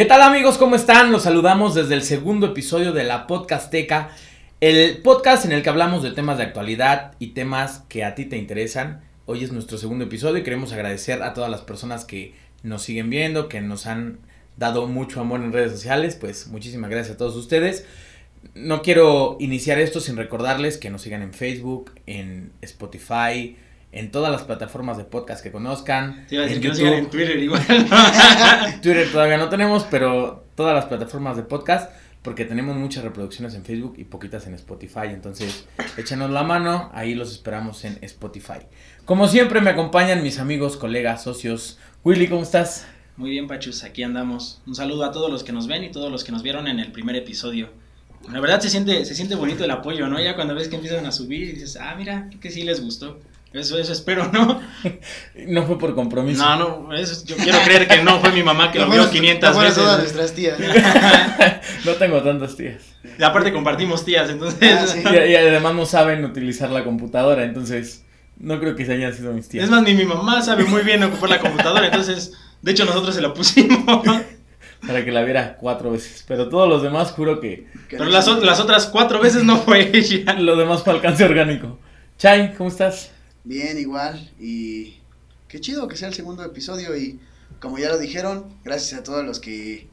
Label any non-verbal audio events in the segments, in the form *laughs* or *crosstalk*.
¿Qué tal amigos? ¿Cómo están? Los saludamos desde el segundo episodio de la Podcasteca, el podcast en el que hablamos de temas de actualidad y temas que a ti te interesan. Hoy es nuestro segundo episodio y queremos agradecer a todas las personas que nos siguen viendo, que nos han dado mucho amor en redes sociales. Pues muchísimas gracias a todos ustedes. No quiero iniciar esto sin recordarles que nos sigan en Facebook, en Spotify, en todas las plataformas de podcast que conozcan. en YouTube. en Twitter igual. *laughs* Twitter todavía no tenemos, pero todas las plataformas de podcast, porque tenemos muchas reproducciones en Facebook y poquitas en Spotify. Entonces, échenos la mano, ahí los esperamos en Spotify. Como siempre, me acompañan mis amigos, colegas, socios. Willy, ¿cómo estás? Muy bien, Pachus, aquí andamos. Un saludo a todos los que nos ven y todos los que nos vieron en el primer episodio. La verdad se siente, se siente bonito el apoyo, ¿no? Ya cuando ves que empiezan a subir y dices, ah, mira, que sí les gustó. Eso, eso espero, ¿no? *laughs* no fue por compromiso. No, no, eso, yo quiero creer que no fue mi mamá que lo vio 500 veces. todas nuestras tías. *laughs* no tengo tantas tías. Y aparte compartimos tías, entonces. Ah, y, además no saben utilizar la computadora, entonces no creo que se hayan sido mis tías. Es más, ni mi mamá sabe muy bien ocupar la computadora, entonces, de hecho nosotros se la pusimos. *laughs* Para que la viera cuatro veces. Pero todos los demás juro que. Pero las, las otras cuatro veces no fue ella. Lo demás fue alcance orgánico. Chay, ¿cómo estás? Bien, igual. Y qué chido que sea el segundo episodio. Y como ya lo dijeron, gracias a todos los que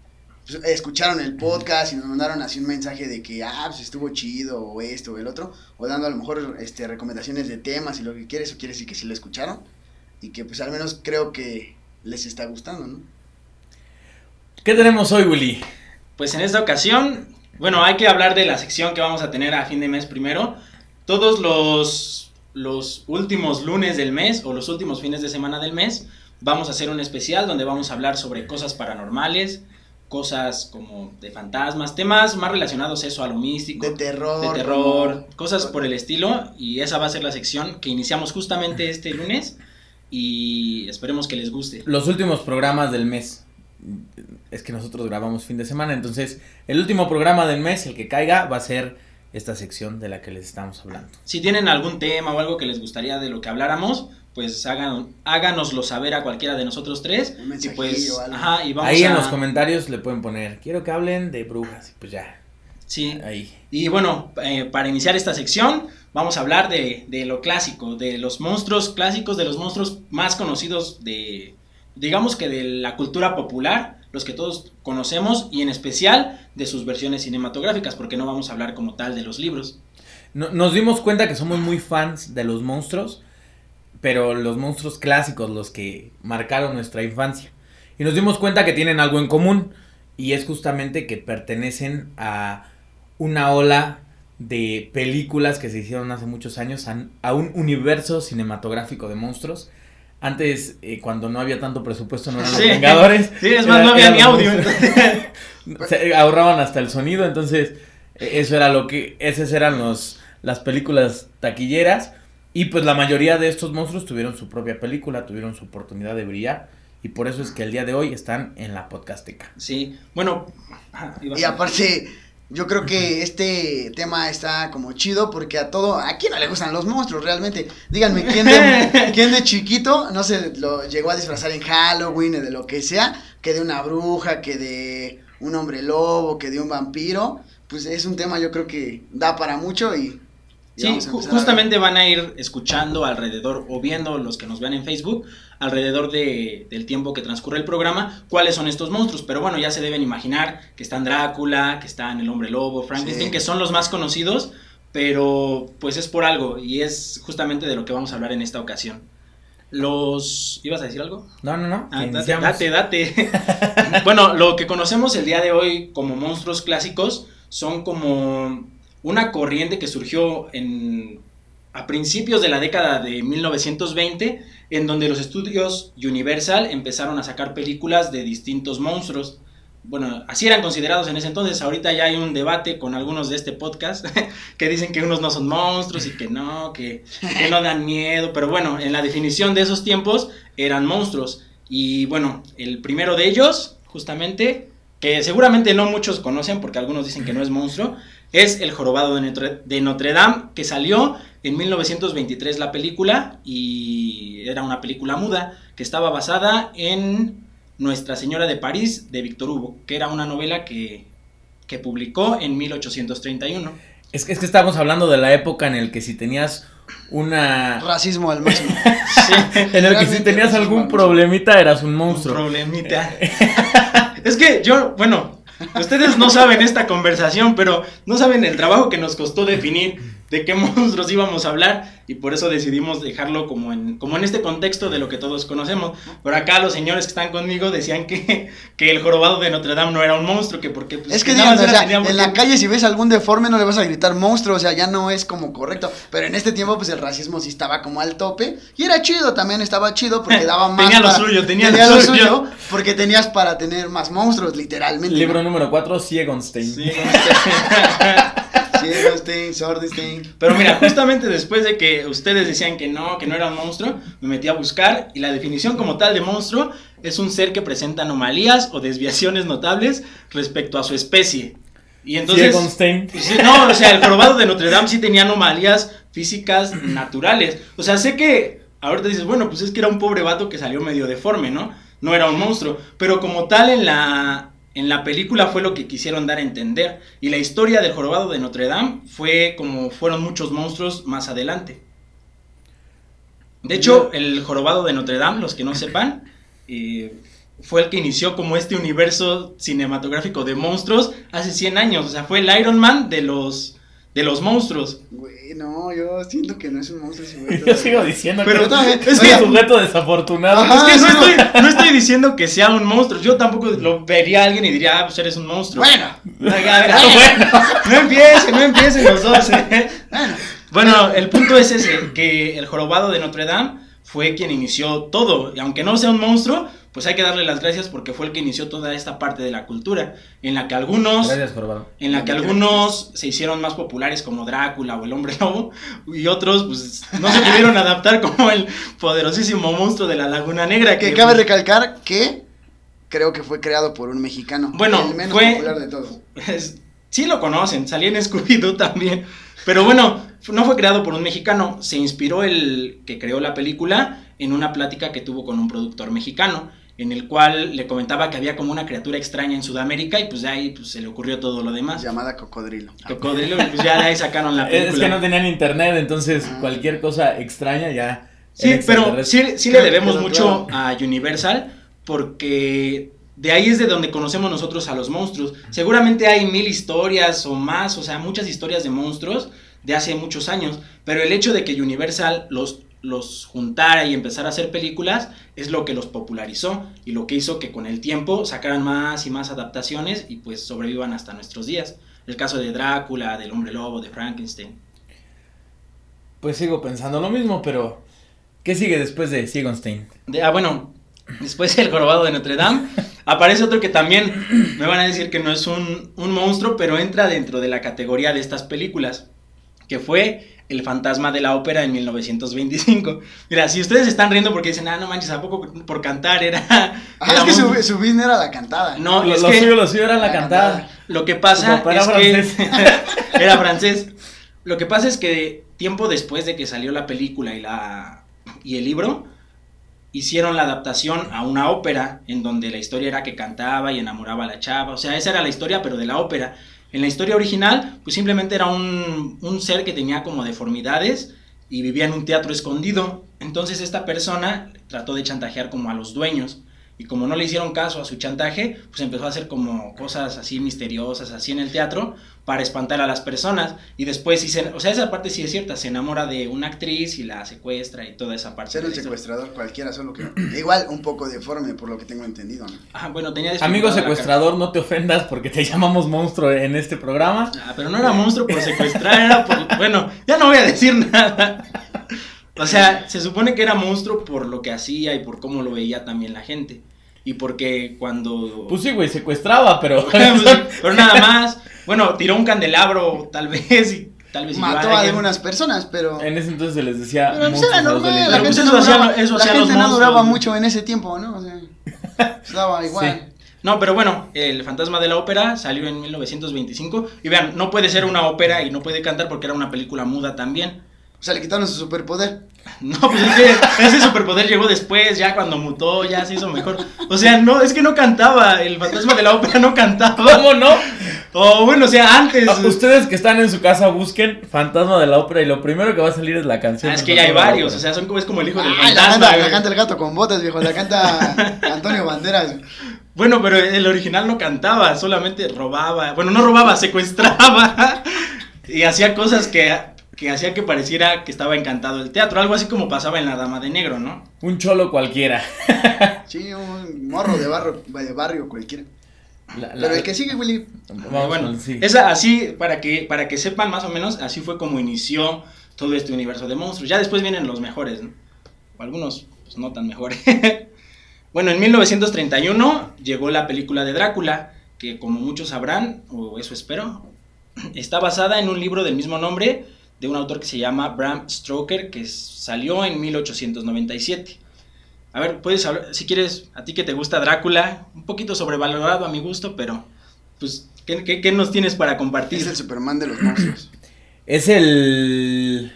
pues, escucharon el podcast y nos mandaron así un mensaje de que, ah, pues estuvo chido, o esto, o el otro. O dando a lo mejor este, recomendaciones de temas y lo que quieres, o quieres y que sí lo escucharon. Y que pues al menos creo que les está gustando, ¿no? ¿Qué tenemos hoy, Willy? Pues en esta ocasión, bueno, hay que hablar de la sección que vamos a tener a fin de mes primero. Todos los los últimos lunes del mes o los últimos fines de semana del mes vamos a hacer un especial donde vamos a hablar sobre cosas paranormales, cosas como de fantasmas, temas más relacionados eso a lo místico, de terror, de terror, cosas por el estilo y esa va a ser la sección que iniciamos justamente este lunes y esperemos que les guste. Los últimos programas del mes. Es que nosotros grabamos fin de semana, entonces el último programa del mes, el que caiga, va a ser esta sección de la que les estamos hablando. Si tienen algún tema o algo que les gustaría de lo que habláramos, pues hagan, háganoslo saber a cualquiera de nosotros tres. y pues, ajá, y vamos Ahí en los comentarios le pueden poner, quiero que hablen de brujas, y pues ya. Sí. Ahí. Y bueno, eh, para iniciar esta sección, vamos a hablar de, de lo clásico, de los monstruos clásicos, de los monstruos más conocidos de, digamos que de la cultura popular los que todos conocemos y en especial de sus versiones cinematográficas, porque no vamos a hablar como tal de los libros. nos dimos cuenta que somos muy fans de los monstruos, pero los monstruos clásicos, los que marcaron nuestra infancia. Y nos dimos cuenta que tienen algo en común, y es justamente que pertenecen a una ola de películas que se hicieron hace muchos años, a un universo cinematográfico de monstruos antes, eh, cuando no había tanto presupuesto, no eran los Vengadores. *laughs* Sí, es más, no había ni audio. *laughs* Se ahorraban hasta el sonido, entonces, e, eso era lo que, esas eran los, las películas taquilleras. Y pues la mayoría de estos monstruos tuvieron su propia película, tuvieron su oportunidad de brillar. Y por eso es que el día de hoy están en la podcasteca. Sí, bueno. Y aparte yo creo que este tema está como chido porque a todo, ¿a quién no le gustan los monstruos realmente? Díganme, ¿quién de, *laughs* ¿quién de chiquito no se lo llegó a disfrazar en Halloween o de lo que sea? Que de una bruja, que de un hombre lobo, que de un vampiro. Pues es un tema yo creo que da para mucho y Sí, justamente van a ir escuchando alrededor o viendo los que nos vean en Facebook alrededor de, del tiempo que transcurre el programa cuáles son estos monstruos. Pero bueno, ya se deben imaginar que están Drácula, que están el hombre lobo, Frankenstein, que son los más conocidos, pero pues es por algo y es justamente de lo que vamos a hablar en esta ocasión. Los... ¿Ibas a decir algo? No, no, no. Ah, date, date. *laughs* bueno, lo que conocemos el día de hoy como monstruos clásicos son como una corriente que surgió en, a principios de la década de 1920, en donde los estudios Universal empezaron a sacar películas de distintos monstruos. Bueno, así eran considerados en ese entonces. Ahorita ya hay un debate con algunos de este podcast *laughs* que dicen que unos no son monstruos y que no, que, que no dan miedo. Pero bueno, en la definición de esos tiempos eran monstruos. Y bueno, el primero de ellos, justamente, que seguramente no muchos conocen porque algunos dicen que no es monstruo, es El Jorobado de Notre, Dame, que salió en 1923 la película y era una película muda que estaba basada en Nuestra Señora de París de Víctor Hugo, que era una novela que, que publicó en 1831. Es que, es que estamos hablando de la época en la que si tenías una... Racismo al máximo. *laughs* Sí, En el que si tenías algún problemita eras un un monstruo. problemita. *laughs* es que yo, bueno, ustedes no saben esta conversación, pero no saben el trabajo que nos costó definir de qué *laughs* monstruos íbamos a hablar y por eso decidimos dejarlo como en, como en este contexto de lo que todos conocemos. Por acá los señores que están conmigo decían que, *laughs* que el jorobado de Notre Dame no era un monstruo, que porque... pues, Es que digan, o sea, tenía- en la calle si ves algún deforme no le vas a gritar monstruo, o sea, ya no es como correcto. Pero en este tiempo, pues el racismo sí estaba como al tope. Y era chido, también estaba chido porque *laughs* daba más. Tenía lo para- suyo, tenía lo suyo. Porque tenías para tener más monstruos, literalmente. Libro ¿no? número 4, Siegonstein. Sí, Pero mira, justamente después de que ustedes decían que no, que no era un monstruo, me metí a buscar y la definición como tal de monstruo es un ser que presenta anomalías o desviaciones notables respecto a su especie. Y entonces... Sí, no, o sea, el jorobado de Notre Dame sí tenía anomalías físicas naturales. O sea, sé que ahorita dices, bueno, pues es que era un pobre vato que salió medio deforme, ¿no? No era un monstruo. Pero como tal en la, en la película fue lo que quisieron dar a entender. Y la historia del jorobado de Notre Dame fue como fueron muchos monstruos más adelante. De hecho, el jorobado de Notre Dame, los que no sepan, eh, fue el que inició como este universo cinematográfico de monstruos hace 100 años. O sea, fue el Iron Man de los, de los monstruos. Güey, no, yo siento que no es un monstruo ese güey. Yo sigo diciendo Pero que Yo también. es un sujeto desafortunado. Ajá. es que no estoy, no estoy diciendo que sea un monstruo. Yo tampoco lo vería a alguien y diría, ah, pues eres un monstruo. Bueno, A ver, a ver, Bueno. No empiecen, no empiecen los dos. ¿eh? bueno. Bueno, el punto es ese, que el jorobado de Notre Dame fue quien inició todo. Y aunque no sea un monstruo, pues hay que darle las gracias porque fue el que inició toda esta parte de la cultura. En la que algunos... Gracias. En la que algunos se hicieron más populares como Drácula o el hombre lobo y otros pues no se pudieron *laughs* adaptar como el poderosísimo monstruo de la Laguna Negra. Que Que, cabe pues, recalcar que creo que fue creado por un mexicano. Bueno, el menos fue- popular de todos. Es- sí lo conocen, salía en Scooby-Doo también. Pero bueno, no fue creado por un mexicano, se inspiró el que creó la película en una plática que tuvo con un productor mexicano, en el cual le comentaba que había como una criatura extraña en Sudamérica y pues de ahí pues, se le ocurrió todo lo demás. Llamada cocodrilo. Cocodrilo, y pues ya de ahí sacaron la película. *laughs* Es que no tenían internet, entonces Ah. cualquier cosa extraña ya. Sí, pero sí, sí le debemos claro, mucho a Universal porque de ahí es de donde conocemos nosotros a los monstruos. Seguramente hay mil historias o más, o sea, muchas historias de monstruos de hace muchos años, pero el hecho de que Universal los, los juntara y empezara a hacer películas es lo que los popularizó y lo que hizo que con el tiempo sacaran más y más adaptaciones y pues sobrevivan hasta nuestros días. El caso de Drácula, del hombre lobo, de Frankenstein. Pues sigo pensando lo mismo, pero. ¿Qué sigue después de Siegonstein? De- ah, bueno, después del jorobado de Notre Dame, aparece otro que también me van a decir que no es un, un monstruo, pero entra dentro de la categoría de estas películas, que fue El fantasma de la ópera en 1925. Mira, si ustedes están riendo porque dicen, ah, no manches, ¿a poco por cantar era... Ah, era es que su, monstruo?" su era la cantada. No, lo, es lo que suyo, lo suyo era la La cantada. cantada. lo que pasa Su papá era es que... francés. *laughs* era francés. Lo que pasa es que tiempo después de que salió la película y, la, y el libro, hicieron la adaptación a una ópera en donde la historia era que cantaba y enamoraba a la chava. O sea, esa era la historia, pero de la ópera. En la historia original, pues simplemente era un, un ser que tenía como deformidades y vivía en un teatro escondido. Entonces esta persona trató de chantajear como a los dueños. Y como no le hicieron caso a su chantaje, pues empezó a hacer como cosas así misteriosas, así en el teatro, para espantar a las personas. Y después, sí se, o sea, esa parte sí es cierta, se enamora de una actriz y la secuestra y toda esa parte. Ser un secuestrador cualquiera, solo que *clears throat* igual un poco deforme por lo que tengo entendido, ¿no? Ah, bueno, tenía Amigo secuestrador, no te ofendas porque te llamamos monstruo en este programa. Ah, pero no era monstruo por secuestrar, era por... Bueno, ya no voy a decir nada. O sea, se supone que era monstruo por lo que hacía y por cómo lo veía también la gente. Y porque cuando... Pues sí, güey, secuestraba, pero. *laughs* pero nada *laughs* más. Bueno, tiró un candelabro, tal vez, y tal vez Mató a algunas personas, pero... en ese entonces se les decía. Pero pues era normal, la Pero, gente pues, no duraba, eso la gente no duraba mucho en ese tiempo, ¿no? O sea, pues, daba *laughs* igual. No, pero bueno, El fantasma de la ópera salió en 1925. Y vean, no puede ser una ópera y no puede cantar porque era una película muda también. O sea, le quitaron su superpoder. *laughs* No, pues es que ese superpoder llegó después, ya cuando mutó, ya se hizo mejor. O sea, no, es que no cantaba, el fantasma de la ópera no cantaba. ¿Cómo no? O bueno, o sea, antes. Ah, Ustedes que están en su casa busquen Fantasma de la Ópera y lo primero que va a salir es la canción. Ah, es que ya hay varios, o sea, son como, es como el hijo del la fantasma. canta, la canta el gato con botas, viejo. La canta *laughs* Antonio Banderas. Bueno, pero el original no cantaba, solamente robaba. Bueno, no robaba, secuestraba. *laughs* Y hacía cosas que, que hacía que pareciera que estaba encantado el teatro. Algo así como pasaba en La Dama de Negro, ¿no? Un cholo cualquiera. *laughs* Sí, un morro de barrio, de barrio cualquiera. La- la- Pero el que sigue, Willy. Vamos bueno, sí. esa así, para que, para que sepan más o menos, así fue como inició todo este universo de monstruos. Ya después vienen los mejores, ¿no? O algunos, pues no tan mejores. *laughs* bueno, en 1931 llegó la película de Drácula, que como muchos sabrán, o eso espero, está basada en un libro del mismo nombre de un autor que se llama Bram Stoker, que salió en 1897. A ver, puedes hablar, si quieres, a ti que te gusta Drácula, un poquito sobrevalorado a mi gusto, pero pues, ¿qué, qué- qué nos tienes para compartir? Es el Superman de los monstruos. Es el.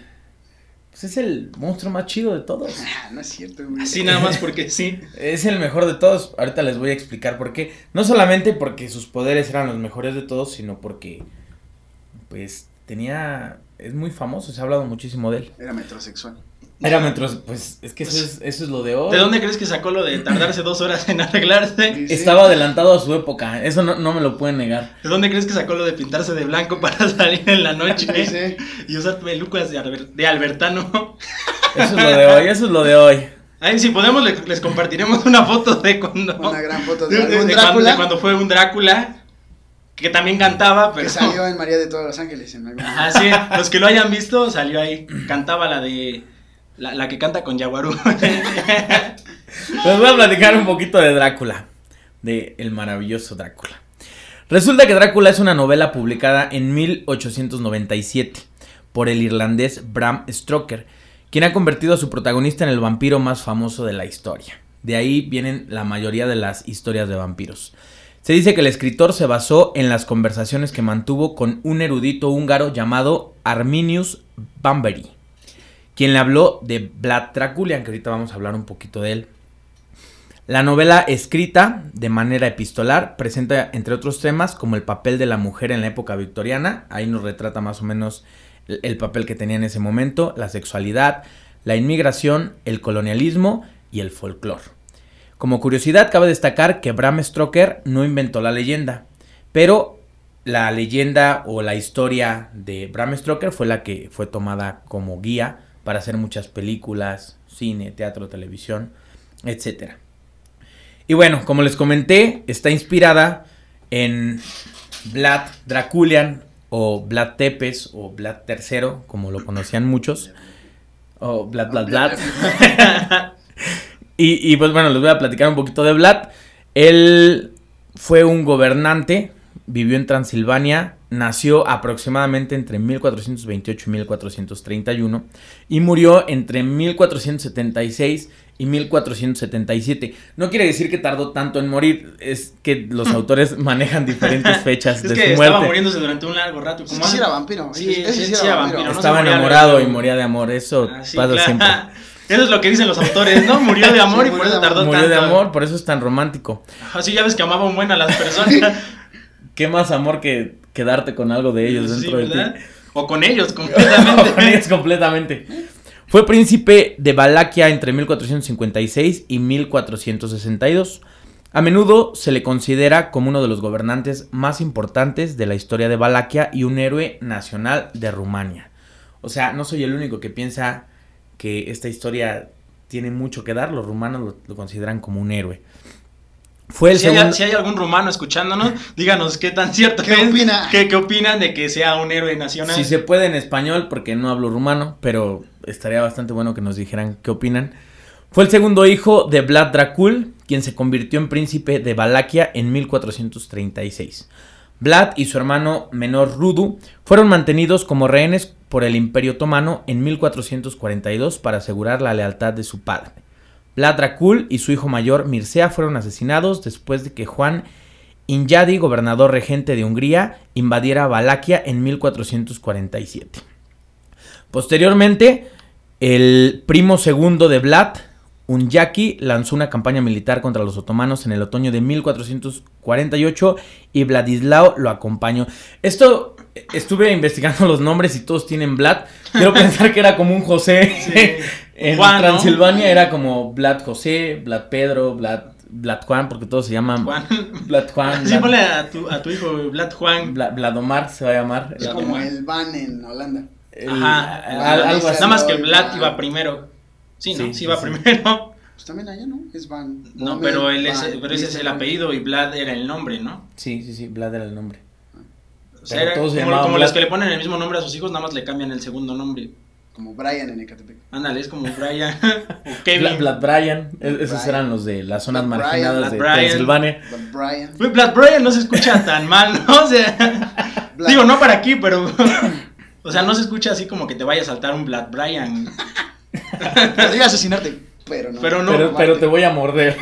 Pues es el monstruo más chido de todos. Ah, no es cierto, güey. Así nada más porque sí. *laughs* Es el mejor de todos. Ahorita les voy a explicar por qué. No solamente porque sus poderes eran los mejores de todos, sino porque. Pues tenía. Es muy famoso, se ha hablado muchísimo de él. Era metrosexual. Era metros. Pues es que eso es, eso es lo de hoy. ¿De dónde crees que sacó lo de tardarse dos horas en arreglarse? Sí, sí. Estaba adelantado a su época. Eso no, no me lo pueden negar. ¿De dónde crees que sacó lo de pintarse de blanco para *laughs* salir en la noche Sí, sí. y usar pelucas de, de Albertano? Eso es lo de hoy. Eso es lo de hoy. Ay, si podemos le- les compartiremos una foto de cuando, Una gran foto de, de, de- algún de cuando, Drácula de cuando fue un Drácula que también cantaba, pero que salió en *laughs* María de todos los Ángeles. En algún Ajá, sí, los que lo hayan visto salió ahí, cantaba la de la, la que canta con Yaguarú. *laughs* Les voy a platicar un poquito de Drácula, de el maravilloso Drácula. Resulta que Drácula es una novela publicada en 1897 por el irlandés Bram Stoker, quien ha convertido a su protagonista en el vampiro más famoso de la historia. De ahí vienen la mayoría de las historias de vampiros. Se dice que el escritor se basó en las conversaciones que mantuvo con un erudito húngaro llamado Arminius Bamberi, quien le habló de Vlad Draculian, que ahorita vamos a hablar un poquito de él. La novela escrita de manera epistolar presenta, entre otros temas, como el papel de la mujer en la época victoriana, ahí nos retrata más o menos el, el papel que tenía en ese momento, la sexualidad, la inmigración, el colonialismo y el folclore. Como curiosidad, cabe destacar que Bram Stoker no inventó la leyenda, pero la leyenda o la historia de Bram Stoker fue la que fue tomada como guía para hacer muchas películas, cine, teatro, televisión, etcétera. Y bueno, como les comenté, está inspirada en Vlad Draculian o Vlad Tepes o Vlad III, como lo conocían muchos. O Vlad, Vlad, Vlad. *laughs* *laughs* y, y pues bueno, les voy a platicar un poquito de Vlad. Él fue un gobernante, vivió en Transilvania, nació aproximadamente entre 1428 y 1431 y murió entre 1476 y 1477. No quiere decir que tardó tanto en morir, es que los autores *laughs* manejan diferentes *laughs* fechas es de que su estaba muerte. muriéndose durante un largo rato. Sí, como sí era vampiro. Sí, sí, sí sí era era vampiro. no Estaba enamorado y moría de amor, eso Ah, sí, pasa claro. siempre. *laughs* Eso es lo que dicen los autores, ¿no? Murió de amor Sí, y por murió eso de tardó Murió de tanto. amor, por eso es tan romántico. Así ya ves que amaba un buen a las personas. *laughs* ¿Qué más amor que quedarte con algo de ellos Sí, dentro de ti? O con ellos, *laughs* No, con completamente. ellos completamente. Fue príncipe de Valaquia entre 1456 y 1462. A menudo se le considera como uno de los gobernantes más importantes de la historia de Valaquia y un héroe nacional de Rumania. O sea, no soy el único que piensa que esta historia tiene mucho que dar. Los rumanos lo, lo consideran como un héroe. Fue el si, hay, segundo. si hay algún rumano escuchándonos, *laughs* díganos qué tan cierto ¿Qué es, opina? ¿Qué, qué opinan de que sea un héroe nacional? Si se puede en español, porque no hablo rumano, pero estaría bastante bueno que nos dijeran qué opinan. Fue el segundo hijo de Vlad Dracul, quien se convirtió en príncipe de Valaquia en 1436. Vlad y su hermano menor Rudu fueron mantenidos como rehenes por el Imperio Otomano en 1442 para asegurar la lealtad de su padre. Vlad Dracul y su hijo mayor Mircea fueron asesinados después de que Juan Inyadi, gobernador regente de Hungría, invadiera Valaquia en 1447. Posteriormente, El primo segundo de Vlad, un yaqui, lanzó una campaña militar contra los otomanos en el otoño de 1448 y Vladislao lo acompañó. Esto estuve investigando *laughs* los nombres y todos tienen Vlad. Quiero pensar que era como un José. Sí. *laughs* en Juan, ¿no? Transilvania era como Vlad José, Vlad Pedro, Vlad, Vlad Juan, porque todos se llaman Juan. Vlad Juan. Sí, ponle a tu, a tu hijo Vlad Juan. Vla- Vladomar se va a llamar. Es como el van en Holanda. El- Ajá. al- algo así. Nada más que Vlad iba primero. Sí, ¿no? Sí, sí. primero. *laughs* Pues también allá, ¿no? Es van. No, Van, pero, él Van, es, pero ese es el apellido y Vlad era el nombre, ¿no? Sí, sí, sí, Vlad era el nombre. O sea, era todos como, como los que le ponen el mismo nombre a sus hijos, nada más le cambian el segundo nombre. Como Brian en Ecatepec. Ándale, es como Brian *laughs* o Kevin. Vlad, Vlad Bryan, e- esos eran los de las zonas marginadas de. But Brian. Vlad Bryan no se escucha tan mal, ¿no? O sea, *laughs* digo, no para aquí, pero. O sea, no se escucha así como que te vaya a saltar un Vlad Bryan. Podría asesinarte, pero no. Pero no. pero, pero te voy a morder.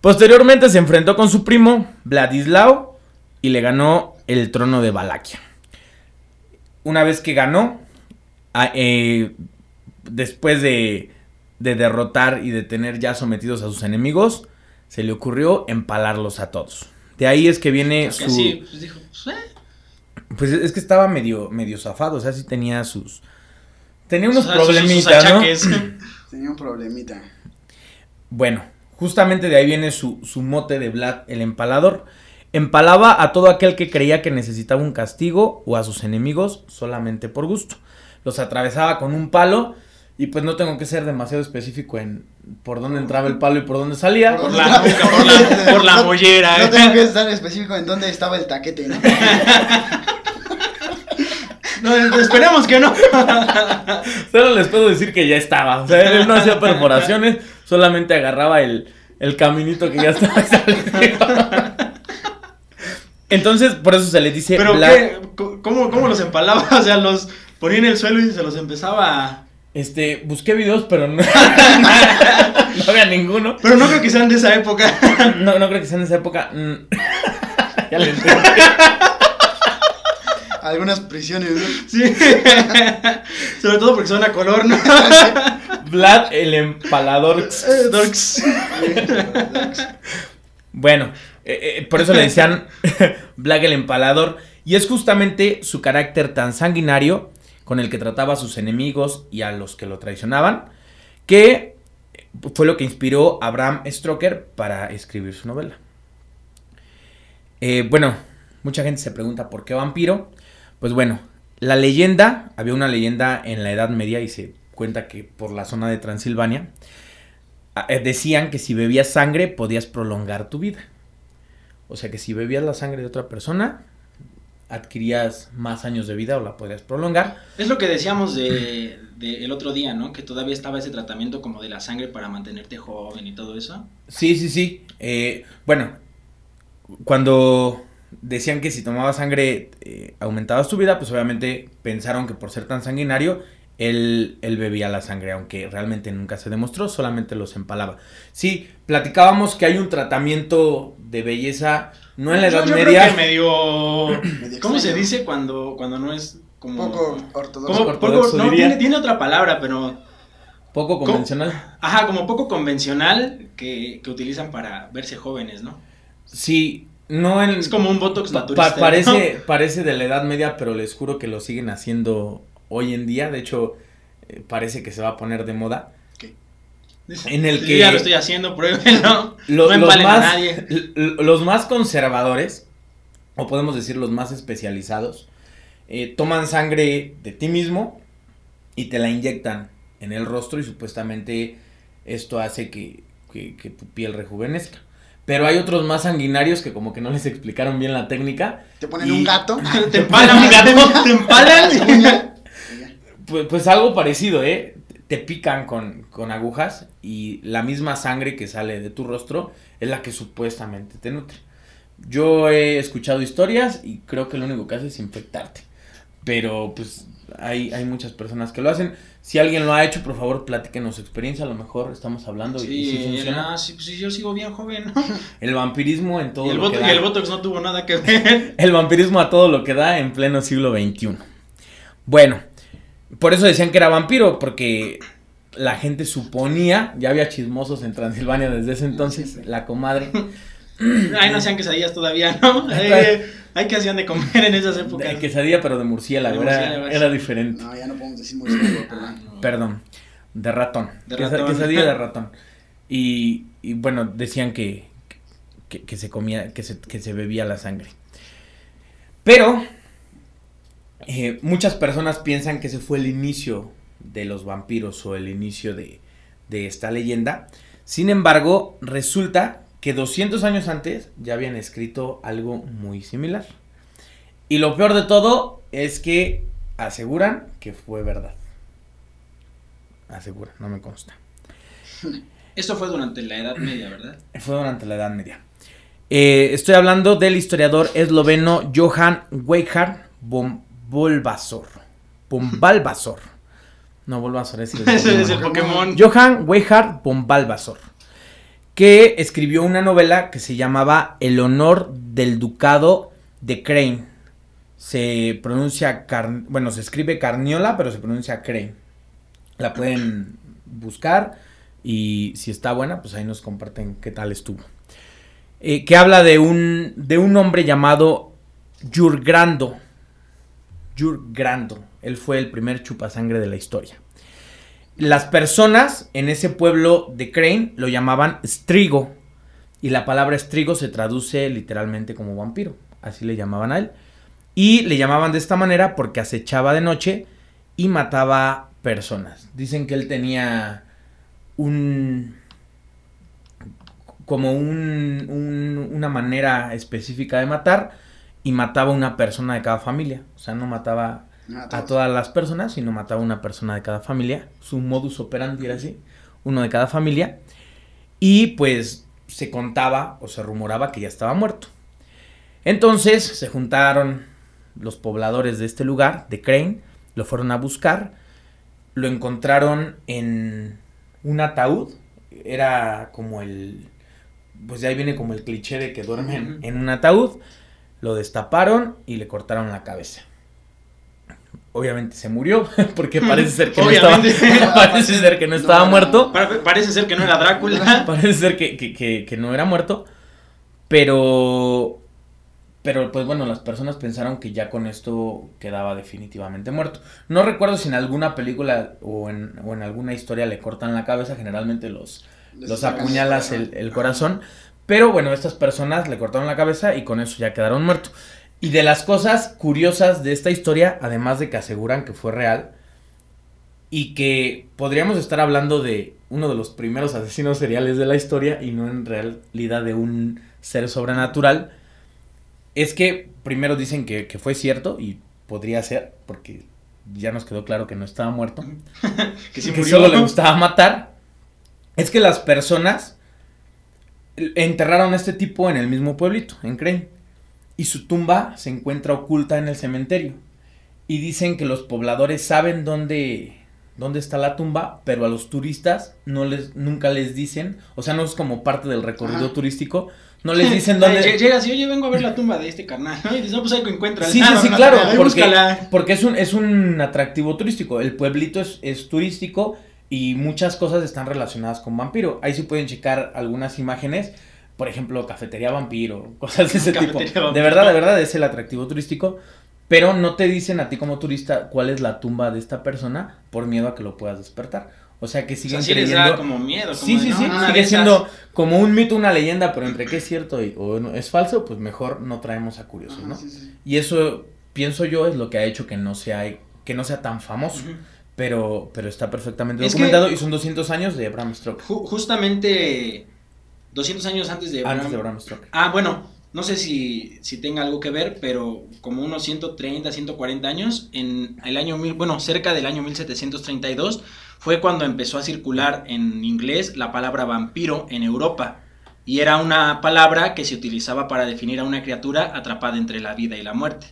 Posteriormente se enfrentó con su primo, Vladislao, y le ganó el trono de Valaquia. Una vez que ganó, eh, después de, de derrotar y de tener ya sometidos a sus enemigos, se le ocurrió empalarlos a todos. De ahí es que viene Porque su... pues dijo, pues, eh. Pues es que estaba medio, medio zafado, o sea, sí tenía sus... Tenía unos O sea, problemitas, ¿no? *clears throat* Tenía un problemita. Bueno, justamente de ahí viene su, su mote de Vlad el empalador. Empalaba a todo aquel que creía que necesitaba un castigo o a sus enemigos solamente por gusto. Los atravesaba con un palo y pues no tengo que ser demasiado específico en por dónde entraba el palo y por dónde salía. Por la nuca, por la, por la No- mollera. No ¿eh? tengo que estar específico en dónde estaba el taquete, ¿no? *laughs* No, esperemos que no. *laughs* Solo les puedo decir que ya estaba. O sea, él no hacía perforaciones, solamente agarraba el, el caminito que ya estaba establecido. Entonces, por eso se le dice Pero Vlad- ¿qué? ¿Cómo, ¿Cómo los empalaba? *laughs* O sea, los ponía en el suelo y se los empezaba a... Este, busqué videos, pero no, *laughs* no había ninguno. Pero no creo que sean de esa época. No, no creo que sea en esa época. Mm. ya le entendí. Algunas prisiones, ¿no? *laughs* Sí. *laughs* Sobre todo porque son a color, ¿no? *laughs* Vlad el empalador. Dorks. Bueno, eh, eh, por eso le decían Vlad el empalador. Y es justamente su carácter tan sanguinario con el que trataba a sus enemigos y a los que lo traicionaban, que fue lo que inspiró a Bram Stoker para escribir su novela. Eh, bueno, mucha gente se pregunta por qué vampiro. Pues bueno, la leyenda, había una leyenda en la Edad Media y se cuenta que por la zona de Transilvania, ah, eh, decían que si bebías sangre podías prolongar tu vida. O sea que si bebías la sangre de otra persona, adquirías más años de vida o la podías prolongar. Es lo que decíamos de, de el otro día, ¿no? Que todavía estaba ese tratamiento como de la sangre para mantenerte joven y todo eso. Sí, sí, sí. Eh, bueno, cuando decían que si tomabas sangre eh, aumentabas tu vida, pues obviamente pensaron que por ser tan sanguinario, él, él bebía la sangre, aunque realmente nunca se demostró, solamente los empalaba. Sí, platicábamos que hay un tratamiento de belleza, no en la Yo- Edad yo creo Media. que medio... *coughs* Medio ¿Cómo se dice cuando, cuando no es como... Poco como- ortodoxo. poco- no, tiene, tiene otra palabra, pero... Poco convencional. Ajá, como poco convencional que, que utilizan para verse jóvenes, ¿no? Sí, no en... Es como un botox naturista. pa- parece, parece de la Edad Media, pero les juro que lo siguen haciendo hoy en día. De hecho, eh, parece que se va a poner de moda. ¿no? en el Sí, que- Ya lo estoy haciendo, pruébenlo. *laughs* Lo- no los, empalen a más, nadie. los más conservadores, o podemos decir los más especializados, eh, toman sangre de ti mismo y te la inyectan en el rostro y supuestamente esto hace que, que- que tu piel rejuvenezca. Pero hay otros más sanguinarios que como que no les explicaron bien la técnica. Te ponen Y- un *laughs* gato. Te empalan, gato, te empalan. Pues, pues algo parecido, ¿eh? Te pican con, con agujas y la misma sangre que sale de tu rostro es la que supuestamente te nutre. Yo he escuchado historias y creo que lo único que hace es infectarte. Pero pues hay, hay muchas personas que lo hacen. Si alguien lo ha hecho, por favor, platíquenos su experiencia. A lo mejor estamos hablando y- y si Sí, funciona. no, sí, pues sí, yo sigo bien joven, ¿no? *laughs* El vampirismo en todo Y el, lo que y da. el Botox no tuvo nada que ver. *laughs* El vampirismo a todo lo que da en pleno siglo XXI. Bueno, por eso decían que era vampiro, porque la gente suponía, ya había chismosos en Transilvania desde ese entonces, la comadre. *laughs* Ay, no hacían quesadillas todavía, ¿no? *laughs* Ay, ay, que hacían de comer en esas épocas. De quesadilla, pero de murciélago, De era, murciélago, era diferente. No, ya no podemos decir murciélago, Ah, perdón. no. Perdón, de ratón. De Quesa- ratón. Quesadilla de *laughs* ratón. Y, y bueno, decían que, que, que se comía, que se, que se bebía la sangre. Pero eh, muchas personas piensan que ese fue el inicio de los vampiros o el inicio de, de esta leyenda. Sin embargo, resulta que 200 años antes ya habían escrito algo muy similar. Y lo peor de todo es que aseguran que fue verdad. Aseguran, no me consta. Esto fue durante la Edad Media, ¿verdad? Fue durante la Edad Media. Eh, estoy hablando del historiador esloveno Johann Weihard von Bolvasor. *laughs* No, Bolvasor es el Ese es el Pokémon. Johann Weihard von Balvasor. Que escribió una novela que se llamaba El honor del ducado de Crane. Se pronuncia, car- bueno, se escribe Carniola, pero se pronuncia Crane. La pueden buscar y si está buena, pues ahí nos comparten qué tal estuvo. Eh, que habla de un, de un hombre llamado Jurgrando. Jurgrando. Él fue el primer chupasangre de la historia. Las personas en ese pueblo de Crane lo llamaban Strigo. Y la palabra Strigo se traduce literalmente como vampiro. Así le llamaban a él. Y le llamaban de esta manera porque acechaba de noche y mataba personas. Dicen que él tenía un como un, un- una manera específica de matar y mataba una persona de cada familia. O sea, no mataba A todas las personas, sino mataba una persona de cada familia. Su modus operandi era así, uno de cada familia. Y pues se contaba o se rumoraba que ya estaba muerto. Entonces se juntaron los pobladores de este lugar, de Crane, lo fueron a buscar, lo encontraron en un ataúd, era como el, pues de ahí viene como el cliché de que duermen en un ataúd, lo destaparon y le cortaron la cabeza. Obviamente se murió, *laughs* porque parece ser que no estaba, Obviamente. *laughs* parece ser que no estaba No, no, muerto. Pa- Parece ser que no era Drácula. *laughs* Parece ser que, que- que- que no era muerto. Pero. Pero pues bueno, las personas pensaron que ya con esto quedaba definitivamente muerto. No recuerdo si en alguna película o en, o en alguna historia le cortan la cabeza. Generalmente los, Les los apuñalas el, el corazón. Pero bueno, estas personas le cortaron la cabeza y con eso ya quedaron muertos. Y de las cosas curiosas de esta historia, además de que aseguran que fue real, y que podríamos estar hablando de uno de los primeros asesinos seriales de la historia y no en realidad de un ser sobrenatural, es que primero dicen que, que fue cierto y podría ser, porque ya nos quedó claro que no estaba muerto *laughs* Que sí que murió. solo le gustaba matar, es que las personas enterraron a este tipo en el mismo pueblito, en Crane. Y su tumba se encuentra oculta en el cementerio. Y dicen que los pobladores saben dónde, dónde está la tumba, pero a los turistas no les, nunca les dicen, o sea, no es como parte del recorrido Ajá. turístico, no les *laughs* dicen dónde... Llegas y oye, vengo a ver la tumba de este carnal. ¿no? Y dices, no, pues ahí que encuentras. Sí, Ah, sí, sí, no, claro, porque, porque es, un, es un atractivo turístico. El pueblito es, es turístico y muchas cosas están relacionadas con vampiro. Ahí sí pueden checar algunas imágenes, por ejemplo, cafetería vampiro, *laughs* cosas de ese tipo. Cafetería vampiro. De verdad, de verdad es el atractivo turístico, pero no te dicen a ti como turista cuál es la tumba de esta persona por miedo a que lo puedas despertar. O sea que O sea, siguen sí creyendo... como miedo. Como Sí, de, sí, no, sí, de sigue siendo como un mito, una leyenda, pero entre qué es cierto y, o no- es falso, pues mejor no traemos a curiosos, Ajá, ¿no? sí, sí. Y eso pienso yo es lo que ha hecho que no sea que no sea tan famoso, Ujú. pero pero está perfectamente Es que- documentado y son 200 años de Bram Stoker. Ju- justamente 200 años antes de Antes Bram- de Bram Stoker. Ah, bueno, no sé si, si tenga algo que ver, pero como unos 130, 140 años, en el año mil, bueno, cerca del año 1732, fue cuando empezó a circular en inglés la palabra vampiro en Europa. Y era una palabra que se utilizaba para definir a una criatura atrapada entre la vida y la muerte.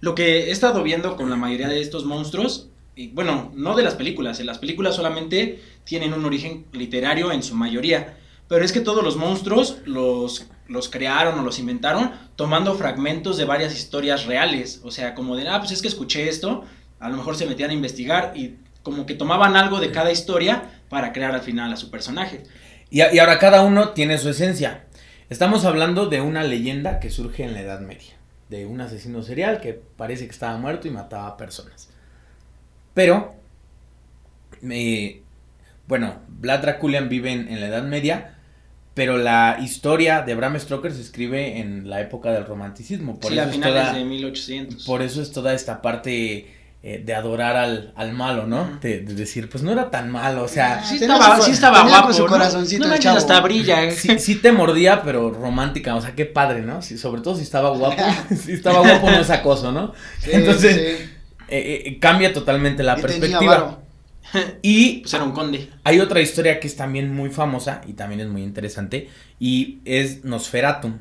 Lo que he estado viendo con la mayoría de estos monstruos, y bueno, no de las películas, en las películas solamente tienen un origen literario en su mayoría, pero es que todos los monstruos los, los crearon o los inventaron tomando fragmentos de varias historias reales. O sea, como de, ah, pues es que escuché esto. a lo mejor se metían a investigar y como que tomaban algo de cada historia para crear al final a su personaje. Y, ahora cada uno tiene su esencia. Estamos hablando de una leyenda que surge en la Edad Media, de un asesino serial que parece que estaba muerto y mataba a personas. Pero, eh, bueno, Vlad Draculian vive en la Edad Media, pero la historia de Bram Stoker se escribe en la época del romanticismo. Por sí, eso a es toda- de 1800. Por eso es toda esta parte eh, de adorar al, al malo, ¿no? De, de decir, pues no era tan malo, o sea, sí estaba, su- sí estaba guapo, su ¿no? corazoncito No chavo. hasta brilla. ¿eh? sí, sí te mordía, pero romántica, o sea, qué padre, ¿no? Sí, sobre todo si estaba guapo, *laughs* *laughs* si estaba guapo no es acoso, ¿no? Sí, Entonces, sí. eh, eh, cambia totalmente la Y tenía perspectiva. *laughs* Y Pues era un conde. hay otra historia que es también muy famosa y también es muy interesante y es Nosferatum.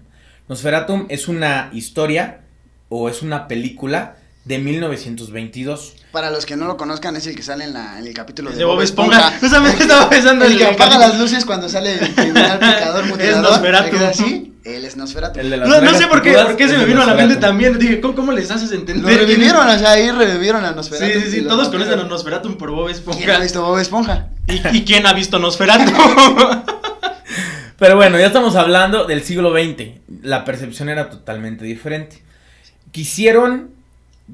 Nosferatum es una historia o es una película de 1922. Para los que no lo conozcan, es el que sale en, la, en el capítulo de, De Bob Esponja. *laughs* Justamente estaba pensando El en que el apaga las luces cuando sale el criminal picador *laughs* mutilador. Nosferatu. ¿se queda así? Él es Nosferatu. El de las No, no sé por qué, por qué es se me vino a la Nosferatu. mente también. Dije, ¿cómo, cómo les haces Lo entender? revivieron, o sea, ahí revivieron a Nosferatu. Sí, sí, sí, todos conocen a Nosferatum por Bob ¿Quién ha Esponja. visto Bob Esponja? ¿Y, y quién ha visto Nosferatu? *laughs* Pero bueno, ya estamos hablando del siglo XX. La percepción era totalmente diferente. Quisieron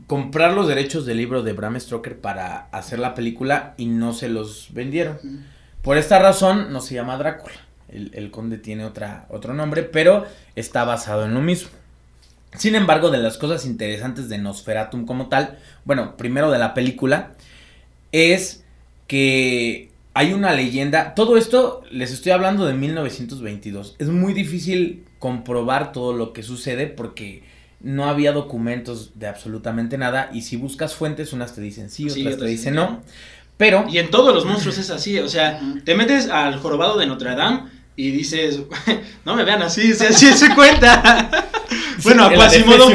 comprar los derechos del libro de Bram Stoker para hacer la película y no se los vendieron. Por esta razón no se llama Drácula. El, el conde tiene otra, otro nombre, pero está basado en lo mismo. Sin embargo, de las cosas interesantes de Nosferatum como tal, bueno, primero de la película, es que hay una leyenda. Todo esto les estoy hablando de 1922. Es muy difícil comprobar todo lo que sucede porque no había documentos de absolutamente nada. Y si buscas fuentes, unas te dicen sí, Sí, otras te dicen no. Pero Y en todos los monstruos es así, o sea, te metes al jorobado de Notre Dame y dices, *laughs* no me vean así, *laughs* si así se cuenta. *laughs* bueno, a el Quasimodo,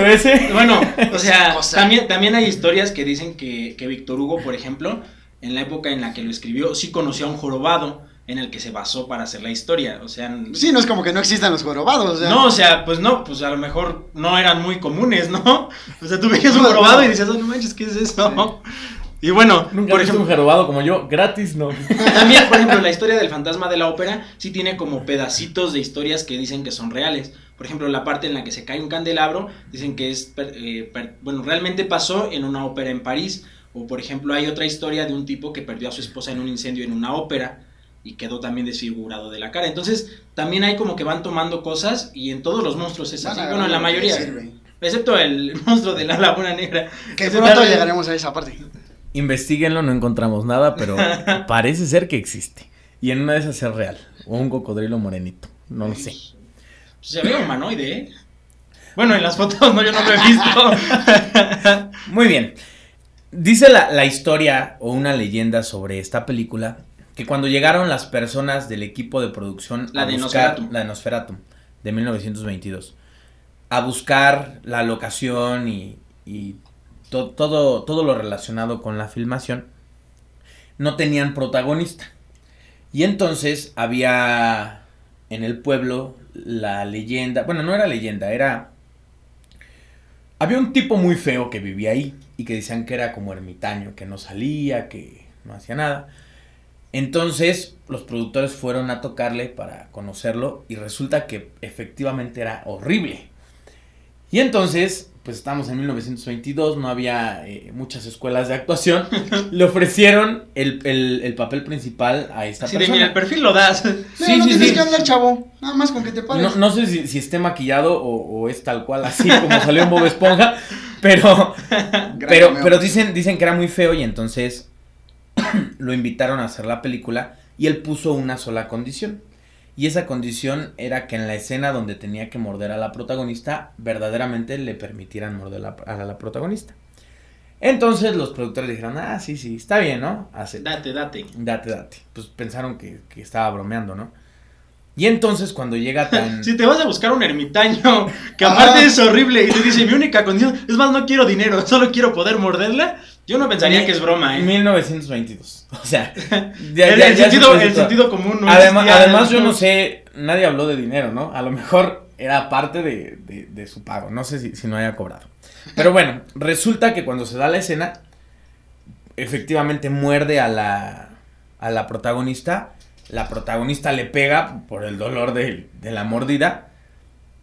bueno, o sea, también, también hay historias que dicen que, que Víctor Hugo, por ejemplo, en la época en la que lo escribió, sí conoció a un jorobado en el que se basó para hacer la historia, o sea, Sí, no es como que no existan los jorobados. O sea, no, o sea, pues no, pues a lo mejor no eran muy comunes, ¿no? O sea, tú veías un jorobado y dices, oh, no manches, ¿qué es eso? Y bueno, Nunca por ejemplo, un jerobado como yo, gratis no. *laughs* también, por ejemplo, la historia del fantasma de la ópera sí tiene como pedacitos de historias que dicen que son reales. Por ejemplo, la parte en la que se cae un candelabro, dicen que es, eh, per- bueno, realmente pasó en una ópera en París. O por ejemplo, hay otra historia de un tipo que perdió a su esposa en un incendio en una ópera y quedó también desfigurado de la cara. Entonces, también hay como que van tomando cosas y en todos los monstruos es así. Bueno, en la mayoría. Excepto el *laughs* monstruo de la laguna negra. Que pronto llegaremos a esa parte. Investiguenlo, no encontramos nada, pero *laughs* parece ser que existe. Y en una de esas es real. O un cocodrilo morenito. No lo sé. Se ve humanoide, ¿eh? Bueno, en las fotos no, yo no lo he visto. *laughs* Muy bien. Dice la, la historia o una leyenda sobre esta película que cuando llegaron las personas del equipo de producción La a de buscar la de Nosferatu de 1922 a buscar la locación y, y to- todo, todo lo relacionado con la filmación no tenían protagonista y entonces había en el pueblo la leyenda bueno no era leyenda era había un tipo muy feo que vivía ahí y que decían que era como ermitaño, que no salía, que no hacía nada. Entonces los productores fueron a tocarle para conocerlo y resulta que efectivamente era horrible. Y entonces, pues estamos en 1922, no había eh, muchas escuelas de actuación, *laughs* le ofrecieron el, el- el papel principal a esta persona. mira, el perfil lo das. Sí, Sí, no sí, tienes sí. que hablar, chavo. Nada más con que te pares. No, no sé si, si esté maquillado o, o es tal cual así como salió en Bob Esponja, *laughs* pero, *laughs* pero, pero dicen, dicen que era muy feo y entonces lo invitaron a hacer la película y él puso una sola condición. Y esa condición era que en la escena donde tenía que morder a la protagonista, verdaderamente le permitieran morder la- a la protagonista. Entonces los productores dijeron, ah, sí, sí, está bien, ¿no? Acepta. Date, date. Date, date. Pues pensaron que, que estaba bromeando, ¿no? Y entonces cuando llega tan... *laughs* Si te vas a buscar un ermitaño, que aparte es horrible, y te dice, mi única condición, es más, no quiero dinero, *laughs* solo quiero poder morderla, yo no pensaría que es broma, ¿eh? 1922. *laughs* O sea, *laughs* el, ya- el ya- ya sentido, se el puso- sentido común no además, existía, además yo ¿no? no sé, nadie habló de dinero, ¿no? A lo mejor era parte de, de- de su pago, no sé si, si no haya cobrado. Pero *laughs* bueno, resulta que cuando se da la escena, efectivamente muerde a la, a la protagonista. La protagonista le pega por el dolor de, de la mordida.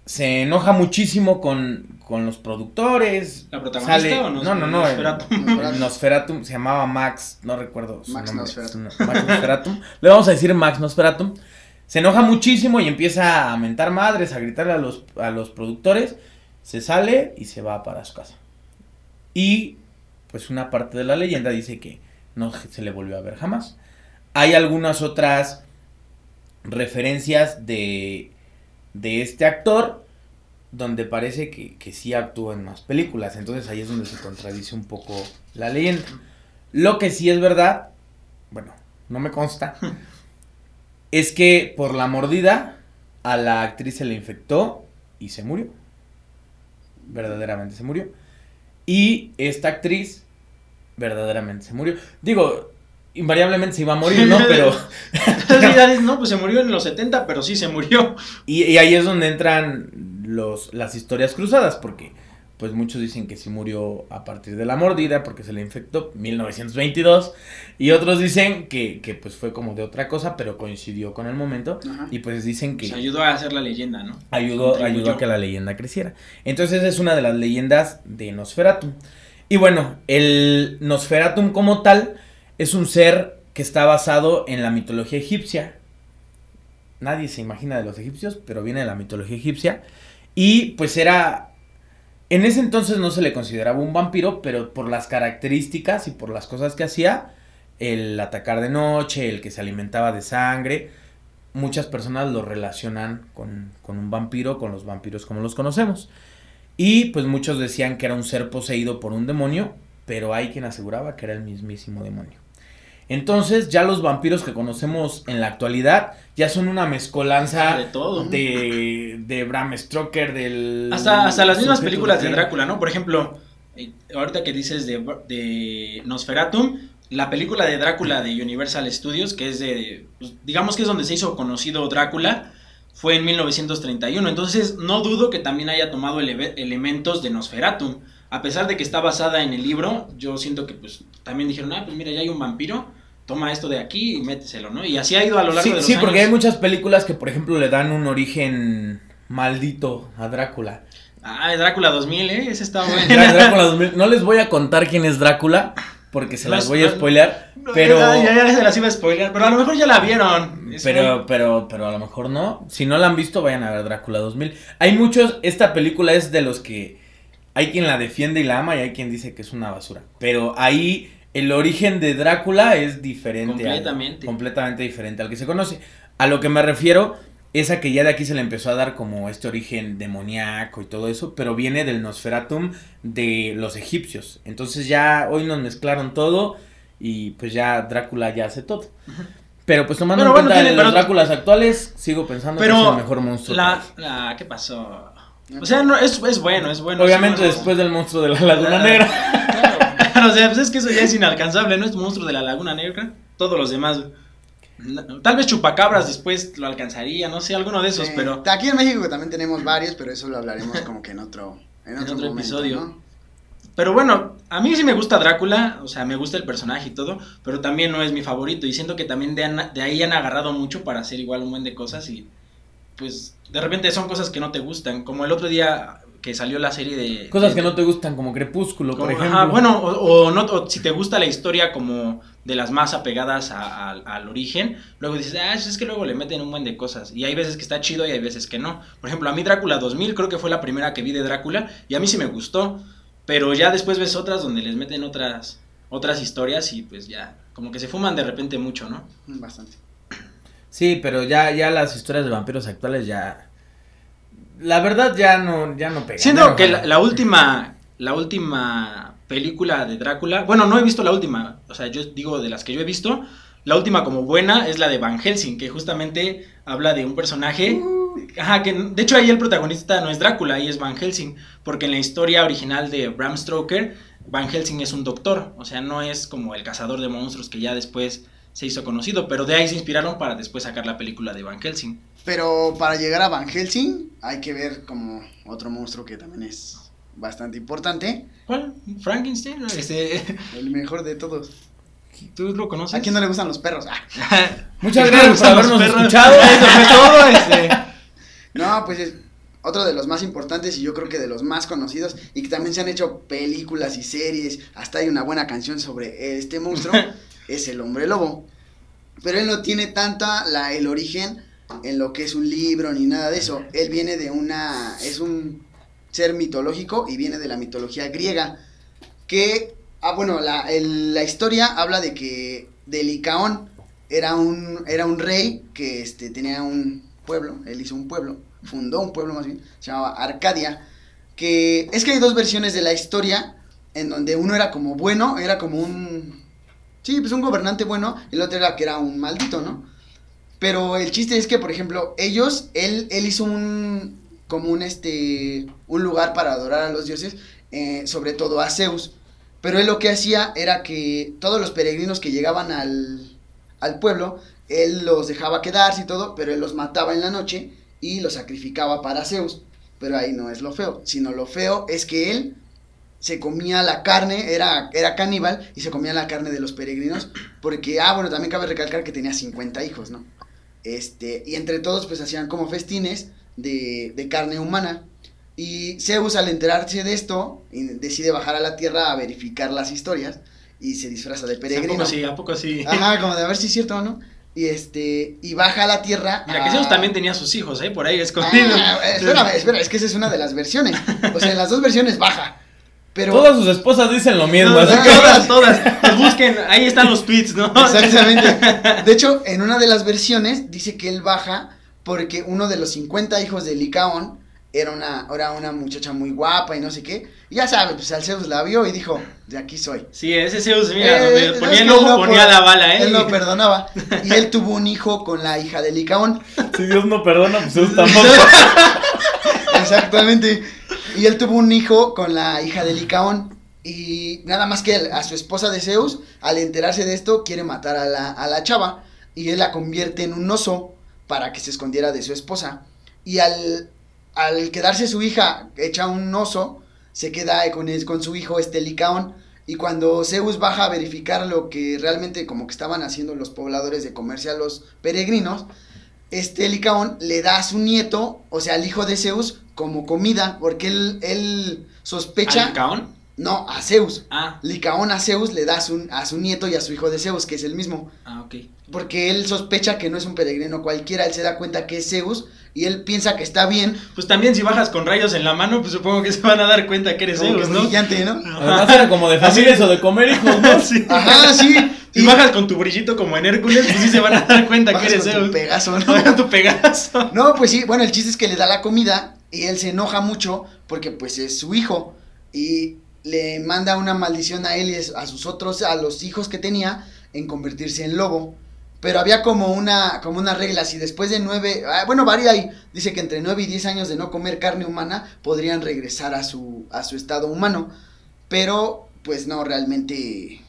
Se enoja muchísimo con, con los productores. ¿La protagonista Sale- o no? No, no, no. *laughs* Nosferatum se llamaba Max, no recuerdo su Max nombre. Nosferatum. Max Nosferatum. Le vamos a decir Max Nosferatum. Se enoja muchísimo y empieza a mentar madres, a gritarle a los, a los productores. Se sale y se va para su casa. Y pues una parte de la leyenda dice que no se le volvió a ver jamás. Hay algunas otras referencias de, de este actor donde parece que, que sí actúa en más películas. Entonces ahí es donde se contradice un poco la leyenda. Lo que sí es verdad, bueno, no me consta, *laughs* es que por la mordida a la actriz se le infectó y se murió. Verdaderamente se murió. Y esta actriz verdaderamente se murió. Digo, invariablemente se iba a morir, ¿no? Pero... *laughs* No, pues se murió en los 70, pero sí se murió. Y, y ahí es donde entran los, las historias cruzadas, porque pues muchos dicen que sí murió a partir de la mordida, porque se le infectó 1922, y otros dicen que, que pues fue como de otra cosa, pero coincidió con el momento, Ajá. y pues dicen que Pues ayudó a hacer la leyenda, ¿no? ayudó, Contribuyó. ayudó a que la leyenda creciera. Entonces es una de las leyendas de Nosferatum. Y bueno, el Nosferatum como tal es un ser que está basado en la mitología egipcia. Nadie se imagina de los egipcios, pero viene de la mitología egipcia. Y pues era... En ese entonces no se le consideraba un vampiro, pero por las características y por las cosas que hacía, el atacar de noche, el que se alimentaba de sangre, muchas personas lo relacionan con, con un vampiro, con los vampiros como los conocemos. Y pues muchos decían que era un ser poseído por un demonio, pero hay quien aseguraba que era el mismísimo demonio. Entonces ya los vampiros que conocemos en la actualidad ya son una mezcolanza De todo. de, de Bram Stoker, del... Hasta, hasta las mismas películas de Drácula, ¿no? Por ejemplo, eh, ahorita que dices de, de Nosferatum, la película de Drácula de Universal Studios, que es de, pues, digamos que es donde se hizo conocido Drácula, fue en 1931. Entonces, no dudo que también haya tomado elementos de Nosferatum. A pesar de que está basada en el libro, yo siento que pues también dijeron, ah, pues mira, ya hay un vampiro, toma esto de aquí y méteselo, ¿no? Y así ha ido a lo largo Sí, de los sí, años. porque hay muchas películas que, por ejemplo, le dan un origen maldito a Drácula. Ah, Drácula 2000, ¿eh? Ese está *laughs* bueno. Drá- Drácula 2000. No les voy a contar quién es Drácula, porque se No las voy a no- spoilear, pero... Ya, ya, ya se las iba a spoiler, pero a lo mejor ya la vieron. Es Pero, muy- pero, pero a lo mejor no. Si no la han visto, vayan a ver Drácula 2000. Hay muchos, esta película es de los que hay quien la defiende y la ama y hay quien dice que es una basura. Pero ahí el origen de Drácula es diferente. al- Completamente. completamente diferente al que se conoce. A lo que me refiero es a que ya de aquí se le empezó a dar como este origen demoníaco y todo eso, pero viene del Nosferatum de los egipcios. Entonces ya hoy nos mezclaron todo y pues ya Drácula ya hace todo. Pero pues tomando Pero en bueno, cuenta tiene- de los pero- Dráculas actuales, sigo pensando que es el mejor monstruo. la, la, ¿qué pasó? O sea, no, es, es bueno, es bueno. Obviamente bueno. después del monstruo de la Laguna Negra. *laughs* Claro, *laughs* o sea, pues es que eso ya es inalcanzable, ¿no? Es monstruo de la Laguna Negra. Todos los demás. Tal vez Chupacabras después lo alcanzaría, no sé, alguno de esos, Sí, pero. Aquí en México también tenemos varios, pero eso lo hablaremos como que en otro, en En otro, momento, episodio. ¿no? Pero bueno, a mí sí me gusta Drácula, o sea, me gusta el personaje y todo, pero también no es mi favorito. Y siento que también de, de ahí han agarrado mucho para hacer igual un buen de cosas y pues de repente son cosas que no te gustan. Como el otro día que salió la serie de... Cosas de- que no te gustan, como Crepúsculo, por ejemplo. ajá, bueno, o, o no, o si te gusta la historia como de las más apegadas a- a- al origen, luego dices, ah, es que luego le meten un buen de cosas. Y hay veces que está chido y hay veces que no. Por ejemplo, a mí Drácula 2000 creo que fue la primera que vi de Drácula y a mí sí me gustó. Pero ya después ves otras donde les meten otras, otras historias y pues ya, como que se fuman de repente mucho, ¿no? Bastante. Sí, pero ya, ya las historias de vampiros actuales ya. La verdad ya no, ya no pegan. ya Siento no que la, la última, la última película de Drácula, bueno, no he visto la última, o sea, yo digo de las que yo he visto, la última como buena es la de Van Helsing, que justamente habla de un personaje, ajá, que de hecho ahí el protagonista no es Drácula, ahí es Van Helsing, porque en la historia original de Bram Stoker, Van Helsing es un doctor, o sea, no es como el cazador de monstruos que ya después se hizo conocido, pero de ahí se inspiraron para después sacar la película de Van Helsing. Pero para llegar a Van Helsing hay que ver como otro monstruo que también es bastante importante. ¿Cuál? Frankenstein. Este, *laughs* El mejor de todos. ¿Tú lo conoces? ¿A quién no le gustan los perros? Ah. *laughs* Muchas gracias por habernos escuchado. Eso fue *laughs* todo. Este. No, pues es otro de los más importantes y yo creo que de los más conocidos y que también se han hecho películas y series, hasta hay una buena canción sobre este monstruo, es el hombre lobo. Pero él no tiene tanta la, el origen en lo que es un libro ni nada de eso. Él viene de una, es un ser mitológico y viene de la mitología griega. Que, ah, bueno, la, la historia habla de que de Licaón era un, era un rey que este, tenía un pueblo, él hizo un pueblo, fundó un pueblo más bien, se llamaba Arcadia. Que es que hay dos versiones de la historia en donde uno era como bueno, era como un, sí, pues un gobernante bueno, el otro era que era un maldito, ¿no? Pero el chiste es que, por ejemplo, ellos, él, él hizo un, como un, este, un lugar para adorar a los dioses, eh, sobre todo a Zeus. Pero él lo que hacía era que todos los peregrinos que llegaban al, al pueblo, él los dejaba quedarse y todo, pero él los mataba en la noche y los sacrificaba para Zeus. Pero ahí no es lo feo, sino lo feo es que él se comía la carne, era, era caníbal y se comía la carne de los peregrinos, porque, ah, bueno, también cabe recalcar que tenía 50 hijos, ¿no? Este, y entre todos pues hacían como festines de, de carne humana. Y Zeus al enterarse de esto, decide bajar a la tierra a verificar las historias y se disfraza de ¿A peregrino. poco sí? ¿A poco sí? Ajá, como de a ver si es cierto o no. Y este, y baja a la tierra. Mira, que a- Zeus también tenía sus hijos, ¿eh? Por ahí escondidos. Ah, espérame, espera, es que esa es una de las versiones. O sea, en las dos versiones baja. Pero. Todas sus esposas dicen lo mismo. No, así no, que- todas, todas. *laughs* Pues busquen, ahí están los tweets, ¿no? Exactamente. *laughs* De hecho, en una de las versiones dice que él baja porque uno de los 50 hijos de Licaón era una, era una muchacha muy guapa y no sé qué. Y ya sabes, pues al Zeus la vio y dijo, de aquí soy. Sí, ese Zeus, mira, Eh, ponía que el él ojo, no ponía por- la bala, ¿eh? Él no perdonaba. *laughs* Y él tuvo un hijo con la hija de Licaón. Si Dios no perdona, pues Dios tampoco. Exactamente. Y él tuvo un hijo con la hija de Licaón. Y nada más que él, a su esposa de Zeus, al enterarse de esto, quiere matar a la, a la chava. Y él la convierte en un oso para que se escondiera de su esposa. Y al, al quedarse su hija hecha un oso, se queda con, con su hijo este Licaón. Y cuando Zeus baja a verificar lo que realmente como que estaban haciendo los pobladores de comerse a los peregrinos, este Licaón le da a su nieto, o sea, al hijo de Zeus, como comida, porque él, él sospecha... ¿Al Caón? No, a Zeus. Ah, Licaón a Zeus le da a su, a su nieto y a su hijo de Zeus, que es el mismo. ah, ok. Porque él sospecha que no es un peregrino cualquiera, él se da cuenta que es Zeus y él piensa que está bien. Pues también si bajas con rayos en la mano, pues supongo que se van a dar cuenta que eres como que Zeus, ¿no? brillante, ¿no? Además era como de familia eso de comer hijos, ¿no? *laughs* Sí. Ajá, sí. Si Y bajas con tu brillito como en Hércules, pues sí se van a dar cuenta que eres con tu Zeus. Pegaso, ¿no? *laughs* Tu Pegaso. No, pues sí, bueno, el chiste es que le da la comida y él se enoja mucho porque pues es su hijo y le manda una maldición a él y a sus otros, a los hijos que tenía en convertirse en lobo. Pero había como una, como una regla, si después de nueve, ah, bueno, varía ahí, dice que entre nueve y diez años de no comer carne humana podrían regresar a su, a su estado humano. Pero, pues no, realmente,